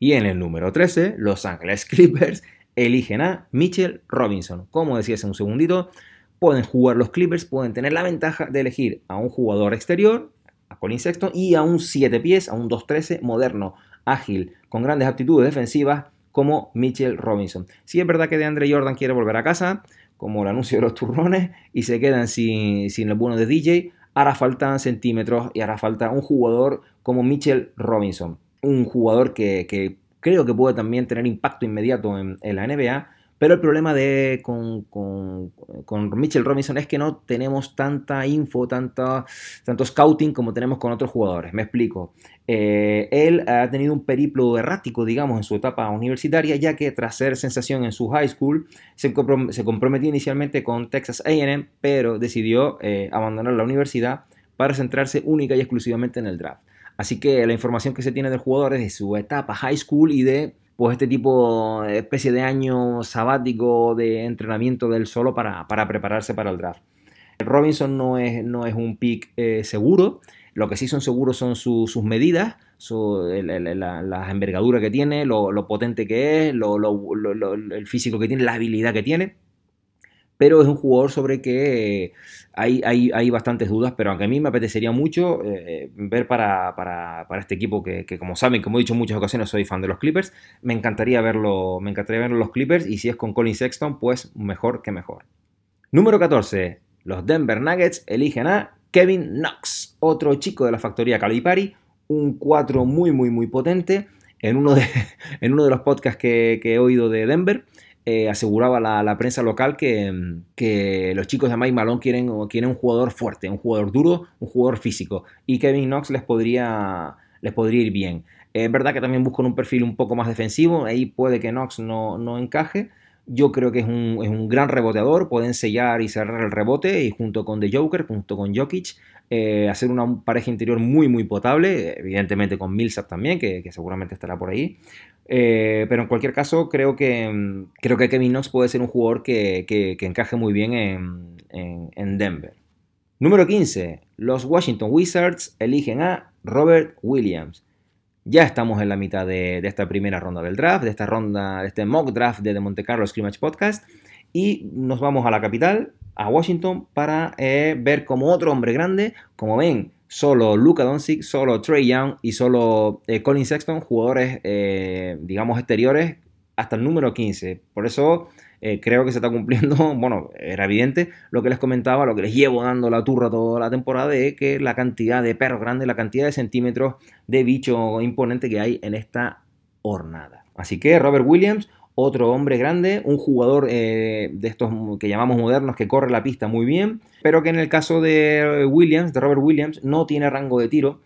Y en el número 13, Los Ángeles *laughs* Clippers eligen a Mitchell Robinson. Como decía hace un segundito, pueden jugar los Clippers, pueden tener la ventaja de elegir a un jugador exterior, a Colin Sexton, y a un 7 pies, a un 2-13 moderno, ágil, con grandes aptitudes defensivas, como Mitchell Robinson. Si es verdad que de Andre Jordan quiere volver a casa, como el anuncio de los turrones, y se quedan sin, sin bueno de DJ, hará falta centímetros y hará falta un jugador como Mitchell Robinson. Un jugador que, creo que puede también tener impacto inmediato en la NBA pero el problema de, con, con, Mitchell Robinson es que no tenemos tanta info, tanta, tanto scouting como tenemos con otros jugadores. Me explico. Eh, él ha tenido un periplo errático, digamos, en su etapa universitaria, ya que tras ser sensación en su high school, se, comprometió inicialmente con Texas AM, pero decidió eh, abandonar la universidad para centrarse única y exclusivamente en el draft. Así que la información que se tiene del jugador es de su etapa high school y de pues este tipo, de especie de año sabático de entrenamiento del solo para, prepararse para el draft. Robinson no es, no es un pick eh, seguro, lo que sí son seguros son sus medidas, la, envergadura que tiene, lo, potente que es, el físico que tiene, la habilidad que tiene pero es un jugador sobre que hay, hay, bastantes dudas, pero aunque a mí me apetecería mucho eh, ver para, este equipo que, como saben, como he dicho en muchas ocasiones, soy fan de los Clippers, me encantaría verlo, me encantaría verlo los Clippers y si es con Colin Sexton, pues mejor que mejor. Número 14. Los Denver Nuggets eligen a Kevin Knox, otro chico de la factoría Calipari, un 4 muy, muy, muy potente. En uno de, *laughs* en uno de los podcasts que, que he oído de Denver, eh, aseguraba la, prensa local que, los chicos de Mike Malone quieren, quieren un jugador fuerte, un jugador duro, un jugador físico. Y Kevin Knox les podría, les podría ir bien. Es verdad que también buscan un perfil un poco más defensivo, ahí puede que Knox no, no encaje. Yo creo que es un, gran reboteador, pueden sellar y cerrar el rebote y junto con The Joker, junto con Jokic, eh, hacer una pareja interior muy muy potable, evidentemente con Millsap también, que, seguramente estará por ahí. Eh, pero en cualquier caso, creo que, mm, creo que Kevin Knox puede ser un jugador que, encaje muy bien en, Denver. Número 15. Los Washington Wizards eligen a Robert Williams. Ya estamos en la mitad de, esta primera ronda del draft, de esta ronda, de este mock draft de The Monte Carlo Scrimmage Podcast. Y nos vamos a la capital, a Washington, para eh, ver como otro hombre grande, como ven, solo Luca Doncic, solo Trey Young y solo eh, Colin Sexton, jugadores, eh, digamos, exteriores hasta el número 15. Por eso eh, creo que se está cumpliendo, *laughs* bueno, era evidente lo que les comentaba, lo que les llevo dando la turra toda la temporada, de que la cantidad de perros grandes, la cantidad de centímetros de bicho imponente que hay en esta hornada. Así que Robert Williams, otro hombre grande, un jugador de estos que llamamos modernos que corre la pista muy bien, pero que en el caso de Williams, de Robert Williams, no tiene rango de tiro,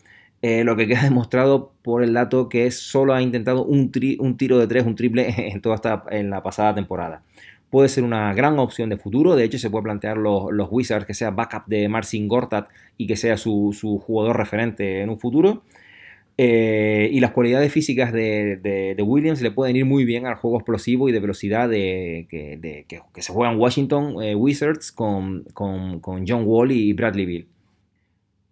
eh, lo que queda *laughs* demostrado por el dato que solo ha intentado un, tiro de tres, un triple *laughs* en toda esta, en la pasada temporada. Puede ser una gran opción de futuro, de hecho se puede plantear los, Wizards que sea backup de Marcin Gortat y que sea su, jugador referente en un futuro. Eh, y las cualidades físicas de, Williams le pueden ir muy bien al juego explosivo y de velocidad de, que, se juega en Washington eh, Wizards con, John Wall y Bradley Bill.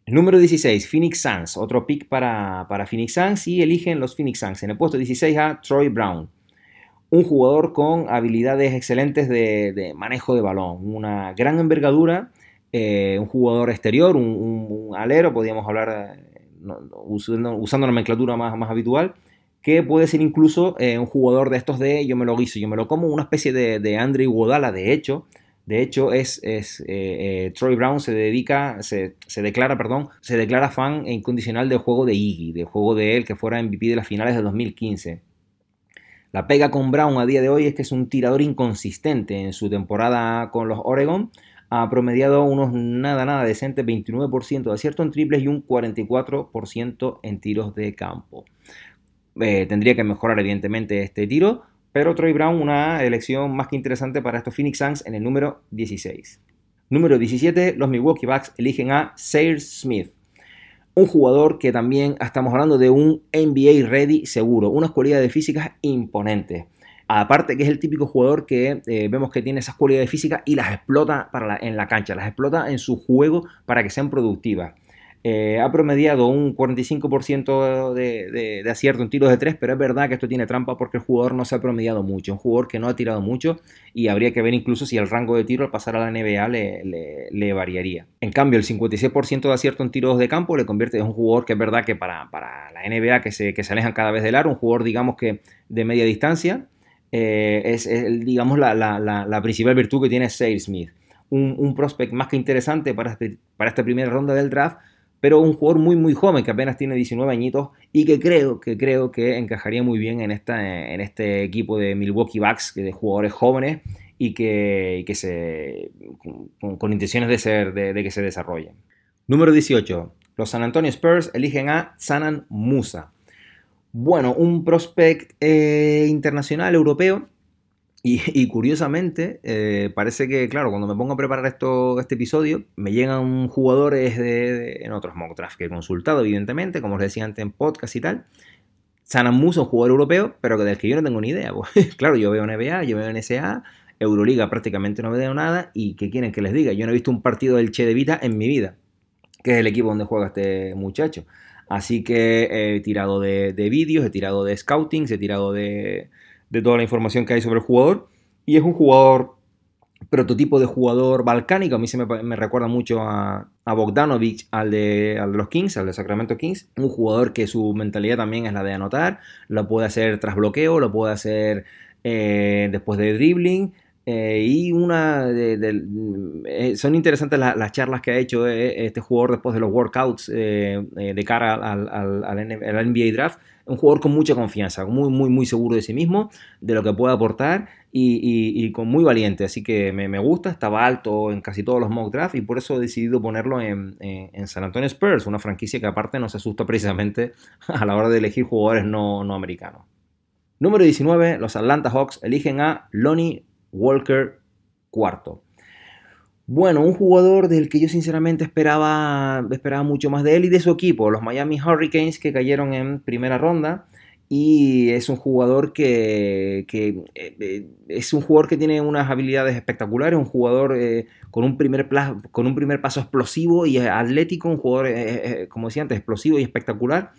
Número 16, Phoenix Suns. Otro pick para, para, Phoenix Suns y eligen los Phoenix Suns. En el puesto 16 a Troy Brown. Un jugador con habilidades excelentes de, manejo de balón. Una gran envergadura. Eh, un jugador exterior, un alero, podríamos hablar usando, usando nomenclatura más, más habitual, que puede ser incluso eh, un jugador de estos de yo me lo guiso, yo me lo como, una especie de, de Andre Iguodala, de hecho. De hecho, es, es eh, eh, Troy Brown se dedica, se, declara, perdón, se declara fan incondicional del juego de Iggy, del juego de él que fuera MVP de las finales de 2015. La pega con Brown a día de hoy es que es un tirador inconsistente en su temporada con los Oregon, ha promediado unos nada, nada decentes, 29% de acierto en triples y un 44% en tiros de campo. Eh, tendría que mejorar evidentemente este tiro, pero Troy Brown una elección más que interesante para estos Phoenix Suns en el número 16. Número 17, los Milwaukee Bucks eligen a Sayers Smith. Un jugador que también estamos hablando de un NBA ready seguro, unas cualidades físicas imponentes. Aparte que es el típico jugador que eh, vemos que tiene esas cualidades físicas y las explota para en la cancha, las explota en su juego para que sean productivas. Eh, ha promediado un 45% de, acierto en tiros de 3, pero es verdad que esto tiene trampa porque el jugador no se ha promediado mucho, un jugador que no ha tirado mucho y habría que ver incluso si el rango de tiro al pasar a la NBA le, variaría. En cambio, el 56% de acierto en tiros de campo le convierte en un jugador que es verdad que para, la NBA que se, que se alejan cada vez del aro, un jugador digamos que de media distancia, eh, es, digamos la, principal virtud que tiene Sale Smith. Un, prospect más que interesante para, este, para esta primera ronda del draft pero un jugador muy muy joven que apenas tiene 19 añitos y que creo que creo que encajaría muy bien en, esta, en este equipo de Milwaukee Bucks de jugadores jóvenes y que, que se con, intenciones de ser de, que se desarrollen. Número 18. Los San Antonio Spurs eligen a Sanan Musa. Bueno, un prospect eh, internacional europeo y, curiosamente, eh, parece que, claro, cuando me pongo a preparar esto, este episodio, me llegan jugadores de, en otros mock drafts que he consultado, evidentemente, como os decía antes en podcast y tal. Sanan Musa, un jugador europeo, pero del que yo no tengo ni idea. Pues, *laughs* claro, yo veo NBA, yo veo NSA, Euroliga prácticamente no veo nada, y ¿qué quieren que les diga? Yo no he visto un partido del Che de Vita en mi vida, que es el equipo donde juega este muchacho. Así que he tirado de, de vídeos, he tirado de scouting, he tirado de, toda la información que hay sobre el jugador. Y es un jugador, prototipo de jugador balcánico. A mí se me, recuerda mucho a, a Bogdanovich, al de, al de, los Kings, al de Sacramento Kings. Un jugador que su mentalidad también es la de anotar. Lo puede hacer tras bloqueo, lo puede hacer eh, después de dribbling. Eh, y una de, eh, son interesantes las charlas que ha hecho este jugador después de los workouts de cara al, NBA Draft un jugador con mucha confianza, muy, muy, muy seguro de sí mismo, de lo que puede aportar y, con muy valiente. Así que me, gusta, estaba alto en casi todos los mock drafts y por eso he decidido ponerlo en, San Antonio Spurs, una franquicia que aparte nos asusta precisamente *laughs* a la hora de elegir jugadores no, no americanos. Número 19, los Atlanta Hawks eligen a Lonnie Walker cuarto. Bueno, un jugador del que yo sinceramente esperaba, esperaba mucho más de él y de su equipo, los Miami Hurricanes que cayeron en primera ronda. Y es un jugador que, eh, es un jugador que tiene unas habilidades espectaculares, un jugador eh, con, un primer con primer paso explosivo y atlético, un jugador, eh, como decía antes, explosivo y espectacular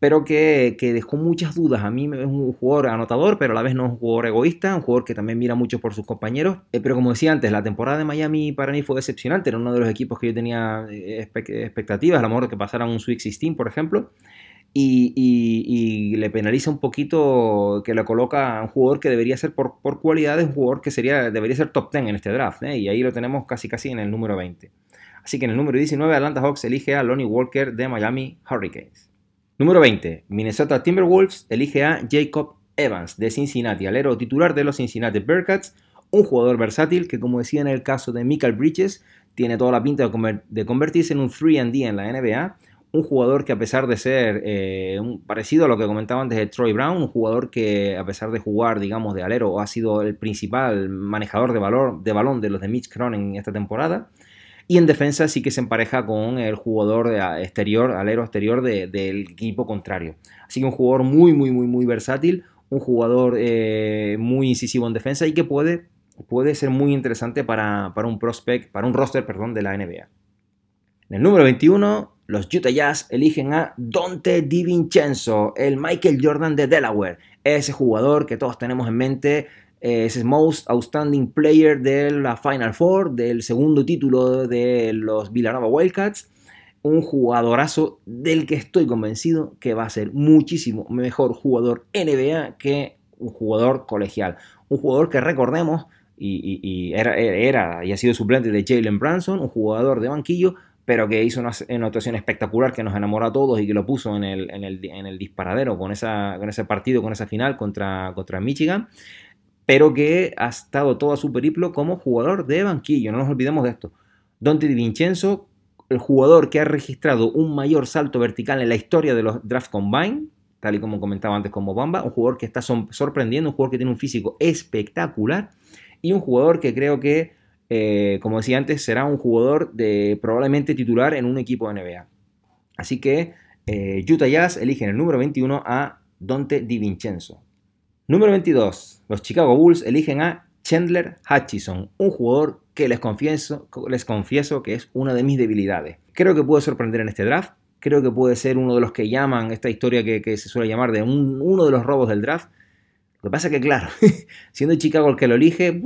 pero que, dejó muchas dudas. A mí es un jugador anotador, pero a la vez no es un jugador egoísta, un jugador que también mira mucho por sus compañeros. Eh, pero como decía antes, la temporada de Miami para mí fue decepcionante, era uno de los equipos que yo tenía eh, expectativas, a lo mejor que pasaran un Sweet 16, por ejemplo. Y, le penaliza un poquito que lo coloca a un jugador que debería ser por, por cualidades, un jugador que sería, debería ser top 10 en este draft, ¿eh? y ahí lo tenemos casi casi en el número 20. Así que en el número 19 Atlanta Hawks elige a Lonnie Walker de Miami Hurricanes. Número 20. Minnesota Timberwolves elige a Jacob Evans de Cincinnati, alero titular de los Cincinnati Bearcats, un jugador versátil que como decía en el caso de Michael Bridges, tiene toda la pinta de convertirse en un 3D en la NBA, un jugador que a pesar de ser eh, parecido a lo que comentaba antes de Troy Brown, un jugador que a pesar de jugar, digamos, de alero, ha sido el principal manejador de, valor, de balón de los de Mitch Cronin esta temporada, y en defensa sí que se empareja con el jugador exterior, alero exterior del equipo contrario. Así que un jugador muy, muy, muy, muy versátil, un jugador eh, muy incisivo en defensa y que puede, puede ser muy interesante para, un prospect, para un roster, perdón, de la NBA. En el número 21, los Utah Jazz eligen a Dante DiVincenzo, el Michael Jordan de Delaware. Ese jugador que todos tenemos en mente es Most Outstanding Player de la Final Four, del segundo título de los Villanova Wildcats. Un jugadorazo del que estoy convencido que va a ser muchísimo mejor jugador NBA que un jugador colegial. Un jugador que recordemos, y, era, era, y ha sido suplente de Jalen Branson, un jugador de banquillo, pero que hizo una, actuación espectacular que nos enamoró a todos y que lo puso en el, en el, disparadero con, esa, con ese partido, con esa final contra, contra Michigan pero que ha estado todo su periplo como jugador de banquillo, no nos olvidemos de esto. Dante Di Vincenzo, el jugador que ha registrado un mayor salto vertical en la historia de los Draft Combine, tal y como comentaba antes como Bamba, un jugador que está sorprendiendo, un jugador que tiene un físico espectacular y un jugador que creo que, eh, como decía antes, será un jugador de probablemente titular en un equipo de NBA. Así que eh, Utah Jazz elige en el número 21 a Dante Di Vincenzo. Número 22. Los Chicago Bulls eligen a Chandler Hutchison, un jugador que les confieso, les confieso que es una de mis debilidades. Creo que puede sorprender en este draft, creo que puede ser uno de los que llaman esta historia que, se suele llamar de uno de los robos del draft. Lo que pasa es que, claro, *laughs* siendo Chicago el que lo elige,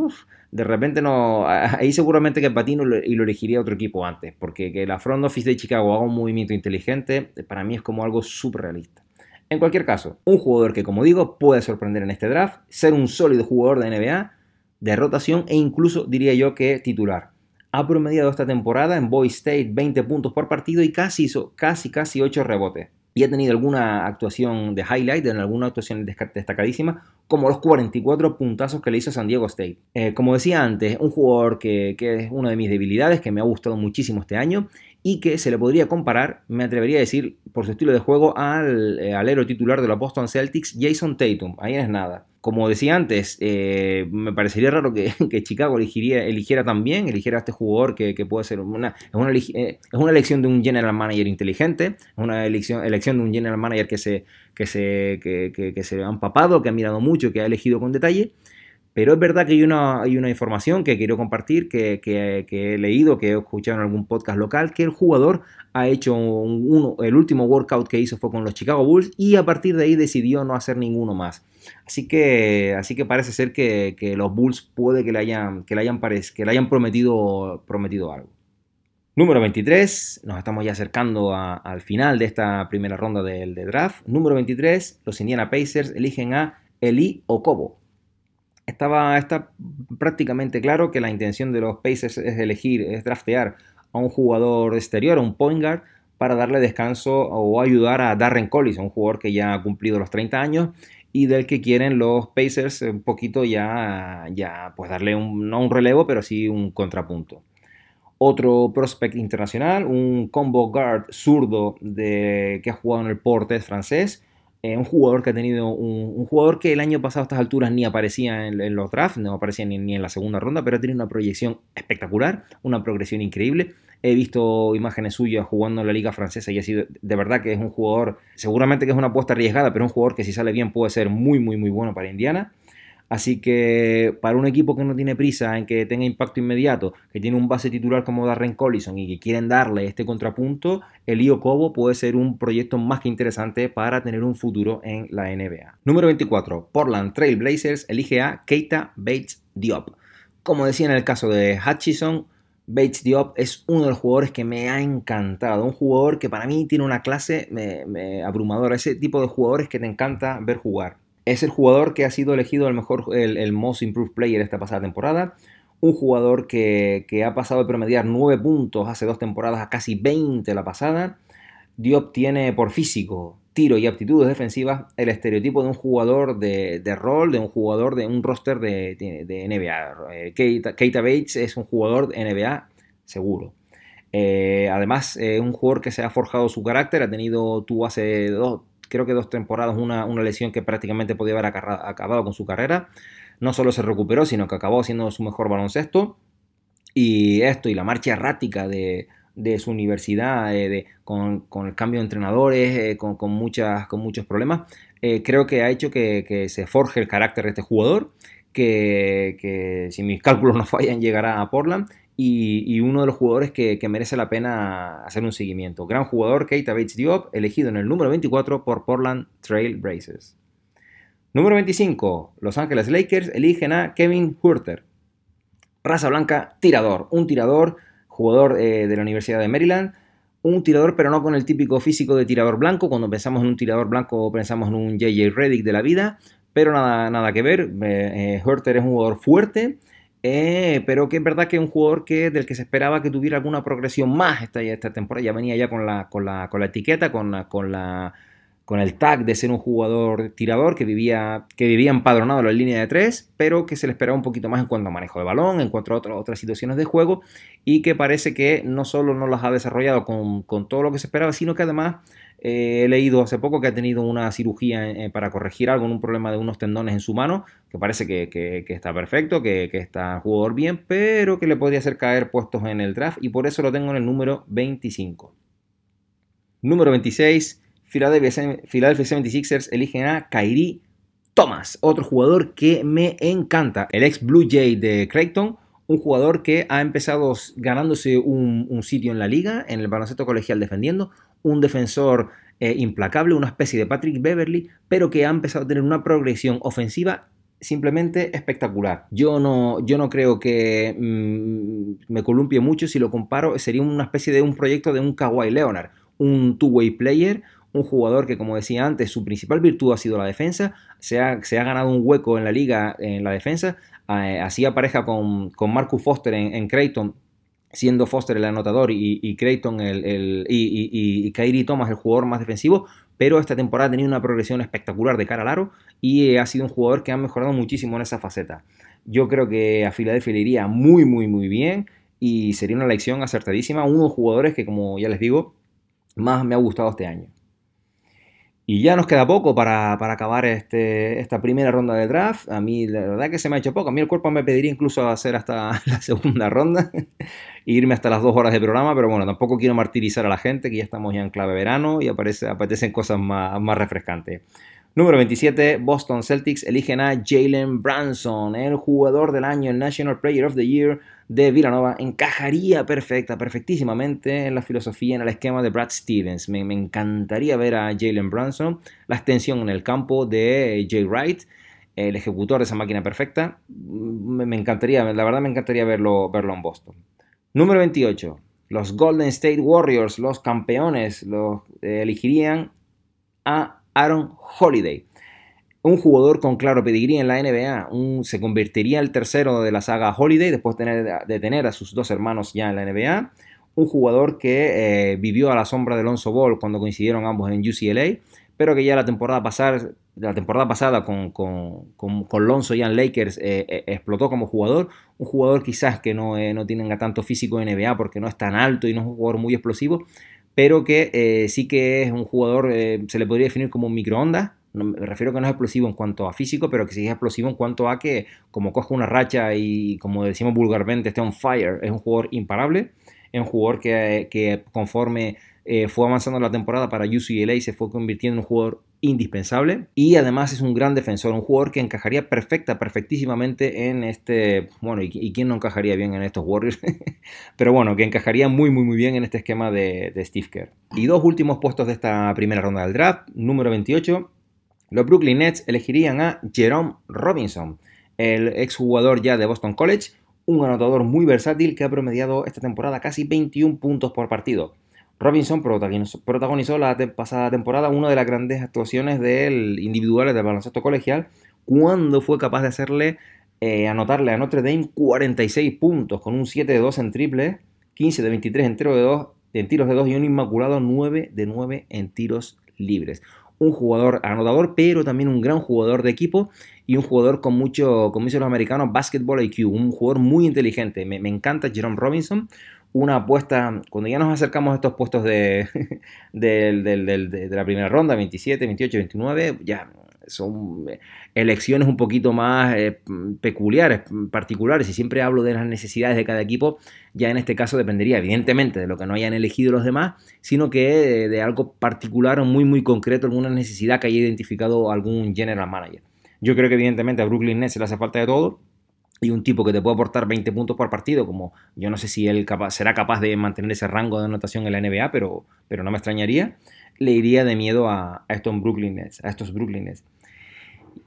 de repente no. *laughs* Ahí seguramente que Patino y lo elegiría otro equipo antes, porque que la front office de Chicago haga un movimiento inteligente, para mí es como algo súper realista. En cualquier caso, un jugador que, como digo, puede sorprender en este draft, ser un sólido jugador de NBA, de rotación e incluso diría yo que titular. Ha promediado esta temporada en Boy State 20 puntos por partido y casi hizo casi casi 8 rebotes. Y ha tenido alguna actuación de highlight, en alguna actuación destacadísima, como los 44 puntazos que le hizo San Diego State. Eh, como decía antes, un jugador que, que, es una de mis debilidades, que me ha gustado muchísimo este año y que se le podría comparar, me atrevería a decir, por su estilo de juego, al eh, alero titular de los Boston Celtics, Jason Tatum. Ahí no es nada. Como decía antes, eh, me parecería raro que, *laughs* Chicago elegiría, eligiera también, eligiera a este jugador que, puede ser una es, una, eh, es una elección de un general manager inteligente, es una elección, elección de un general manager que se, que se, que, que se ha empapado, que ha mirado mucho, que ha elegido con detalle. Pero es verdad que hay una, hay una información que quiero compartir, que, he leído, que he escuchado en algún podcast local, que el jugador ha hecho el último workout que hizo fue con los Chicago Bulls y a partir de ahí decidió no hacer ninguno más. Así que, así que parece ser que, los Bulls puede que le hayan, que le hayan, que le hayan prometido, prometido algo. Número 23, nos estamos ya acercando al final de esta primera ronda del draft. Número 23, los Indiana Pacers eligen a Eli Okobo estaba, está prácticamente claro que la intención de los Pacers es elegir, es draftear a un jugador exterior, a un point guard, para darle descanso o ayudar a Darren Collins, un jugador que ya ha cumplido los 30 años y del que quieren los Pacers un poquito ya, ya pues darle un, no un relevo, pero sí un contrapunto. Otro prospect internacional, un combo guard zurdo de, que ha jugado en el Portes francés, eh, un jugador que ha tenido un, jugador que el año pasado a estas alturas ni aparecía en, los drafts, no aparecía ni, en la segunda ronda, pero ha tenido una proyección espectacular, una progresión increíble. He visto imágenes suyas jugando en la liga francesa y ha sido de verdad que es un jugador, seguramente que es una apuesta arriesgada, pero un jugador que si sale bien puede ser muy, muy, muy bueno para Indiana. Así que para un equipo que no tiene prisa en que tenga impacto inmediato, que tiene un base titular como Darren Collison y que quieren darle este contrapunto, el IO Cobo puede ser un proyecto más que interesante para tener un futuro en la NBA. Número 24. Portland Trail Blazers elige a Keita Bates Diop. Como decía en el caso de Hutchison, Bates Diop es uno de los jugadores que me ha encantado. Un jugador que para mí tiene una clase abrumadora. Ese tipo de jugadores que te encanta ver jugar. Es el jugador que ha sido elegido el mejor, el, Most Improved Player esta pasada temporada. Un jugador que, ha pasado de promediar 9 puntos hace dos temporadas a casi 20 la pasada. Diop tiene por físico, tiro y aptitudes defensivas el estereotipo de un jugador de, rol, de un jugador de un roster de, NBA. Eh, Keita, Bates es un jugador de NBA seguro. Eh, además, es un jugador que se ha forjado su carácter, ha tenido, tú hace dos, creo que dos temporadas, una, lesión que prácticamente podía haber acabado con su carrera. No solo se recuperó, sino que acabó siendo su mejor baloncesto. Y esto y la marcha errática de, su universidad, eh, con, el cambio de entrenadores, eh, con, muchas, con muchos problemas, eh, creo que ha hecho que, se forje el carácter de este jugador, que, que, si mis cálculos no *laughs* fallan llegará a Portland y, uno de los jugadores que, merece la pena hacer un seguimiento. Gran jugador, Keita Bates Diop, elegido en el número 24 por Portland Trail Blazers. Número 25, Los Ángeles Lakers eligen a Kevin Hurter. Raza blanca, tirador. Un tirador, jugador eh, de la Universidad de Maryland. Un tirador, pero no con el típico físico de tirador blanco. Cuando pensamos en un tirador blanco, pensamos en un JJ Reddick de la vida. Pero nada, nada que ver. Eh, eh, Hurter es un jugador fuerte eh, pero que es verdad que es un jugador que, del que se esperaba que tuviera alguna progresión más esta, esta temporada. Ya venía ya con la, con la, con la etiqueta, con, la, con, la, con el tag de ser un jugador tirador que vivía, que vivía empadronado en la línea de tres, pero que se le esperaba un poquito más en cuanto a manejo de balón, en cuanto a otras situaciones de juego, y que parece que no solo no las ha desarrollado con, con todo lo que se esperaba, sino que además eh, he leído hace poco que ha tenido una cirugía eh, para corregir algo, un problema de unos tendones en su mano, que parece que, está perfecto, que, está jugador bien, pero que le podría hacer caer puestos en el draft y por eso lo tengo en el número 25. Número 26, Philadelphia, 76ers eligen a Kyrie Thomas, otro jugador que me encanta, el ex Blue Jay de Creighton, un jugador que ha empezado ganándose un, sitio en la liga, en el baloncesto colegial defendiendo, un defensor eh, implacable, una especie de Patrick Beverly, pero que ha empezado a tener una progresión ofensiva simplemente espectacular. Yo no, yo no creo que mm, me columpie mucho si lo comparo, sería una especie de un proyecto de un Kawhi Leonard, un two-way player, un jugador que, como decía antes, su principal virtud ha sido la defensa, se ha, se ha ganado un hueco en la liga en la defensa, eh, hacía pareja con, con Marcus Foster en, en, Creighton, siendo Foster el anotador y, Creighton el, y, y, Thomas el jugador más defensivo, pero esta temporada ha tenido una progresión espectacular de cara al aro y ha sido un jugador que ha mejorado muchísimo en esa faceta. Yo creo que a Filadelfia le iría muy, muy, muy bien y sería una elección acertadísima. Uno de los jugadores que, como ya les digo, más me ha gustado este año. Y ya nos queda poco para, acabar este, esta primera ronda de draft. A mí la verdad que se me ha hecho poco. A mí el cuerpo me pediría incluso hacer hasta *laughs* la segunda ronda *laughs* e irme hasta las dos horas de programa, pero bueno, tampoco quiero martirizar a la gente, que ya estamos ya en clave verano y aparece, apetecen cosas más, más refrescantes. Número 27, Boston Celtics eligen a Jalen Branson, el jugador del año, el National Player of the Year de Villanova. Encajaría perfecta, perfectísimamente en la filosofía, en el esquema de Brad Stevens. Me, encantaría ver a Jalen Branson, la extensión en el campo de Jay Wright, el ejecutor de esa máquina perfecta. Me, encantaría, la verdad me encantaría verlo, verlo en Boston. Número 28, los Golden State Warriors, los campeones, los eh, elegirían a Aaron Holiday. Un jugador con claro pedigrí en la NBA, se convertiría el tercero de la saga Holiday después de tener, a sus dos hermanos ya en la NBA. Un jugador que eh, vivió a la sombra de Lonzo Ball cuando coincidieron ambos en UCLA, pero que ya la temporada pasada, la temporada pasada con, con, con, Lonzo ya en Lakers eh, eh, explotó como jugador. Un jugador quizás que no, no tenga tanto físico en NBA porque no es tan alto y no es un jugador muy explosivo, pero que sí que es un jugador, se le podría definir como un microondas. Me refiero que no es explosivo en cuanto a físico, pero que sí es explosivo en cuanto a que, como coge una racha y, como decimos vulgarmente, está on fire, es un jugador imparable. Es un jugador que, que conforme eh, fue avanzando la temporada para UCLA y se fue convirtiendo en un jugador indispensable y además es un gran defensor, un jugador que encajaría perfecta, perfectísimamente en este, bueno, y, quién no encajaría bien en estos Warriors, *laughs* pero bueno, que encajaría muy, muy, muy bien en este esquema de, de Steve Kerr. Y dos últimos puestos de esta primera ronda del draft, número 28, los Brooklyn Nets elegirían a Jerome Robinson, el exjugador ya de Boston College, un anotador muy versátil que ha promediado esta temporada casi 21 puntos por partido. Robinson protagonizó, la pasada temporada una de las grandes actuaciones del individuales del baloncesto colegial cuando fue capaz de hacerle eh, anotarle a Notre Dame 46 puntos con un 7 de 2 en triple, 15 de 23 en, de 2, en tiros de 2 y un inmaculado 9 de 9 en tiros libres. Un jugador anotador, pero también un gran jugador de equipo y un jugador con mucho, como dicen los americanos, basketball IQ, un jugador muy inteligente. Me, encanta Jerome Robinson, una apuesta, cuando ya nos acercamos a estos puestos de, *laughs* de, la primera ronda, 27, 28, 29, ya son elecciones un poquito más eh, peculiares, particulares, y siempre hablo de las necesidades de cada equipo, ya en este caso dependería evidentemente de lo que no hayan elegido los demás, sino que de, algo particular o muy muy concreto, alguna necesidad que haya identificado algún general manager. Yo creo que evidentemente a Brooklyn Nets le hace falta de todo, y un tipo que te puede aportar 20 puntos por partido, como yo no sé si él será capaz de mantener ese rango de anotación en la NBA, pero, pero no me extrañaría, le iría de miedo a, estos Brooklyn Nets, a estos Brooklyn Nets.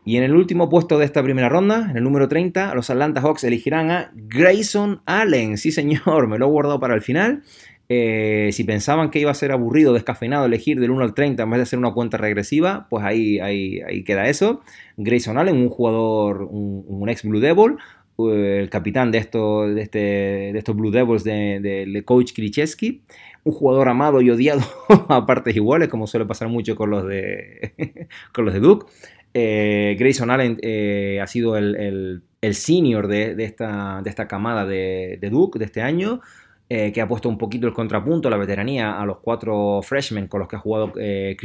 Y en el último puesto de esta primera ronda, en el número 30, los Atlanta Hawks elegirán a Grayson Allen. Sí, señor, me lo he guardado para el final. Eh, si pensaban que iba a ser aburrido, descafeinado elegir del 1 al 30 en vez de hacer una cuenta regresiva, pues ahí, ahí, ahí queda eso. Grayson Allen, un jugador, un, ex Blue Devil, el capitán de, esto, de, este, de estos Blue Devils de, de, coach Krichewski, un jugador amado y odiado *laughs* a partes iguales, como suele pasar mucho con los de, *laughs* con los de Duke. Eh, Grayson Allen eh, ha sido el, el, senior de, de, esta, de esta camada de, de Duke de este año. Eh, que ha puesto un poquito el contrapunto, la veteranía a los cuatro freshmen con los que ha jugado eh,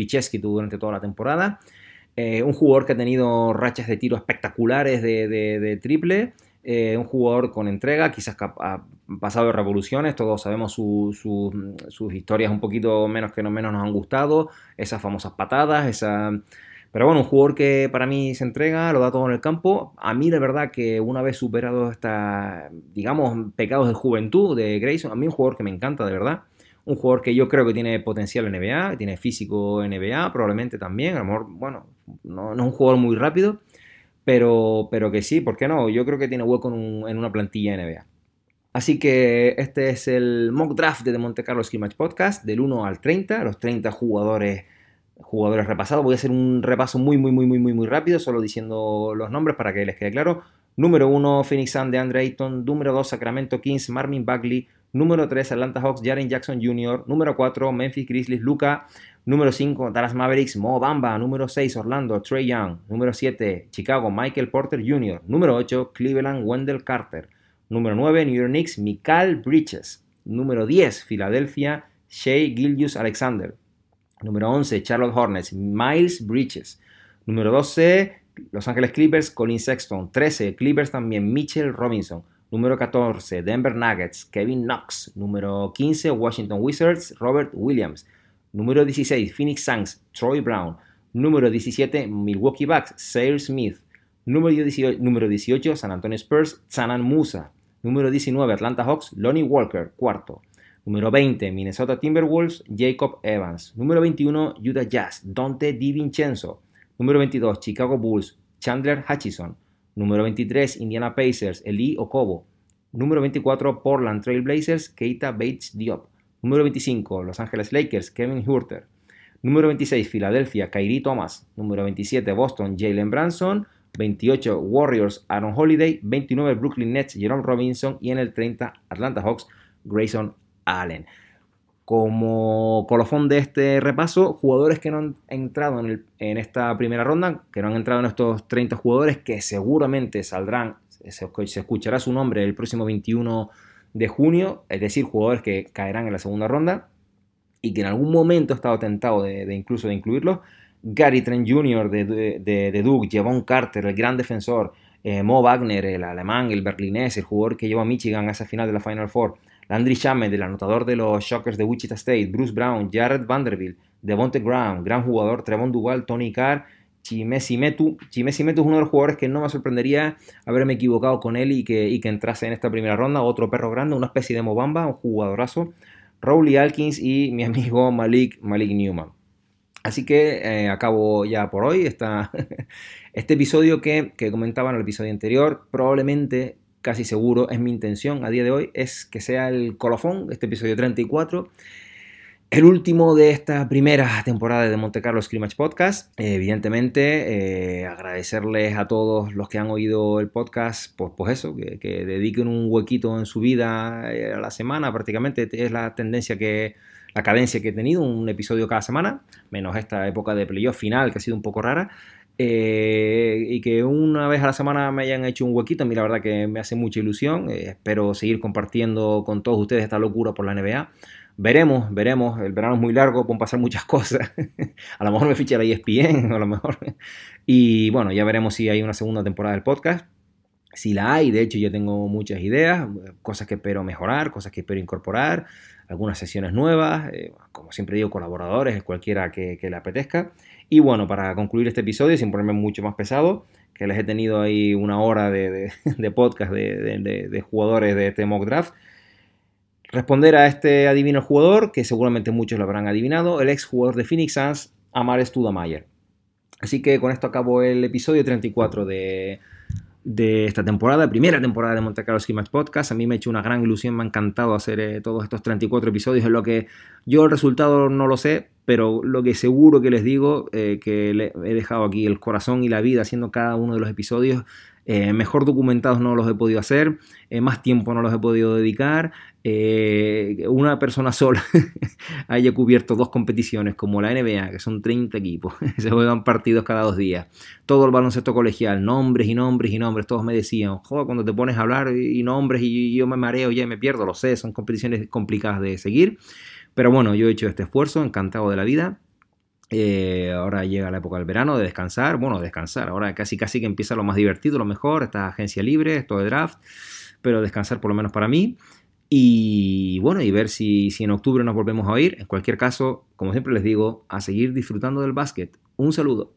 durante toda la temporada. Eh, un jugador que ha tenido rachas de tiro espectaculares de, triple. Eh, un jugador con entrega, quizás ha pasado de revoluciones, todos sabemos sus historias un poquito menos que no menos nos han gustado, esas famosas patadas, esa Pero bueno, un jugador que para mí se entrega, lo da todo en el campo. A mí, de verdad, que una vez superado esta, digamos, pecados de juventud de Grayson, a mí un jugador que me encanta, de verdad. Un jugador que yo creo que tiene potencial en NBA, tiene físico en NBA, probablemente también. A lo mejor, bueno, no, es un jugador muy rápido, pero, pero que sí, ¿por qué no? Yo creo que tiene hueco en, una plantilla NBA. Así que este es el mock draft de Monte Carlo Ski Podcast, del 1 al 30, los 30 jugadores jugadores repasados. Voy a hacer un repaso muy, muy, muy, muy, muy, muy rápido, solo diciendo los nombres para que les quede claro. Número 1, Phoenix Sun de Andre Ayton. Número 2, Sacramento Kings, Marvin Bagley. Número 3, Atlanta Hawks, Jaren Jackson Jr. Número 4, Memphis Grizzlies, Luca. Número 5, Dallas Mavericks, Mo Bamba. Número 6, Orlando, Trey Young. Número 7, Chicago, Michael Porter Jr. Número 8, Cleveland, Wendell Carter. Número 9, New York Knicks, Mikal Bridges. Número 10, Filadelfia, Shea Gilgius Alexander. Número 11, Charlotte Hornets, Miles Bridges. Número 12, Los Ángeles Clippers, Colin Sexton. 13, Clippers también, Mitchell Robinson. Número 14, Denver Nuggets, Kevin Knox. Número 15, Washington Wizards, Robert Williams. Número 16, Phoenix Suns, Troy Brown. Número 17, Milwaukee Bucks, Sayer Smith. Número 18, número 18 San Antonio Spurs, Sanan Musa. Número 19, Atlanta Hawks, Lonnie Walker, cuarto. Número 20, Minnesota Timberwolves, Jacob Evans. Número 21, Utah Jazz, Dante DiVincenzo. Número 22, Chicago Bulls, Chandler Hutchison. Número 23, Indiana Pacers, Eli Okobo. Número 24, Portland Trail Blazers, Keita Bates Diop. Número 25, Los Angeles Lakers, Kevin Hurter. Número 26, Filadelfia, Kyrie Thomas. Número 27, Boston, Jalen Branson. 28, Warriors, Aaron Holiday. 29, Brooklyn Nets, Jerome Robinson. Y en el 30, Atlanta Hawks, Grayson Allen. Como colofón de este repaso, jugadores que no han entrado en, esta primera ronda, que no han entrado en estos 30 jugadores, que seguramente saldrán, se, escuchará su nombre el próximo 21 de junio, es decir, jugadores que caerán en la segunda ronda y que en algún momento he estado tentado de, incluso de incluirlos. Gary Trent Jr. de, Duke, Javon Carter, el gran defensor, eh, Mo Wagner, el alemán, el berlinés, el jugador que llevó a Michigan a esa final de la Final Four, Landry Shamet, el anotador de los Shockers de Wichita State, Bruce Brown, Jared Vanderbilt, Devonte Graham, gran jugador, Trevon Duval, Tony Carr, Chimesi Metu. Metu es uno de los jugadores que no me sorprendería haberme equivocado con él y que, que entrase en esta primera ronda. Otro perro grande, una especie de Mobamba, un jugadorazo. Rowley Alkins y mi amigo Malik, Malik Newman. Así que eh, acabo ya por hoy esta, *laughs* este episodio que, que comentaba en el episodio anterior. Probablemente casi seguro, es mi intención a día de hoy, es que sea el colofón, este episodio 34, el último de esta primera temporada de Monte Carlo Scrimage Podcast. evidentemente, eh, agradecerles a todos los que han oído el podcast, pues, pues eso, que, dediquen un huequito en su vida eh, a la semana, prácticamente es la tendencia que, la cadencia que he tenido, un episodio cada semana, menos esta época de playoff final que ha sido un poco rara. Eh, y que una vez a la semana me hayan hecho un huequito, a mí la verdad que me hace mucha ilusión. Eh, espero seguir compartiendo con todos ustedes esta locura por la NBA. Veremos, veremos. El verano es muy largo, pueden pasar muchas *laughs* cosas. a lo mejor me ficha la ESPN, *laughs* a lo mejor. y bueno, ya veremos si hay una segunda temporada del podcast. Si la hay, de hecho, yo tengo muchas ideas, cosas que espero mejorar, cosas que espero incorporar, algunas sesiones nuevas, eh, como siempre digo, colaboradores, cualquiera que, que le apetezca. Y bueno, para concluir este episodio, sin ponerme mucho más pesado, que les he tenido ahí una hora de, *laughs* podcast de, jugadores de este mock draft, responder a este adivino jugador, que seguramente muchos lo habrán adivinado, el ex jugador de Phoenix Suns, Amar Studamayer. Así que con esto acabo el episodio 34 de, de esta temporada, primera temporada de Monte Carlo Ski Podcast. A mí me ha hecho una gran ilusión, me ha encantado hacer eh, todos estos 34 episodios, en lo que yo el resultado no lo sé, pero lo que seguro que les digo, eh, que le he dejado aquí el corazón y la vida haciendo cada uno de los episodios, eh, mejor documentados no los he podido hacer, más tiempo no los he podido dedicar, una persona sola *laughs* haya cubierto dos competiciones como la NBA, que son 30 equipos, *laughs* se juegan partidos cada dos días, todo el baloncesto colegial, nombres y nombres y nombres, todos me decían, joder, cuando te pones a hablar y nombres y yo me mareo, ya me pierdo, lo sé, son competiciones complicadas de seguir. Pero bueno, yo he hecho este esfuerzo, encantado de la vida. Eh, ahora llega la época del verano, de descansar. Bueno, descansar. Ahora casi casi que empieza lo más divertido, lo mejor. Esta agencia libre, esto de draft. Pero descansar por lo menos para mí. Y bueno, y ver si, si en octubre nos volvemos a oír. En cualquier caso, como siempre les digo, a seguir disfrutando del básquet. Un saludo.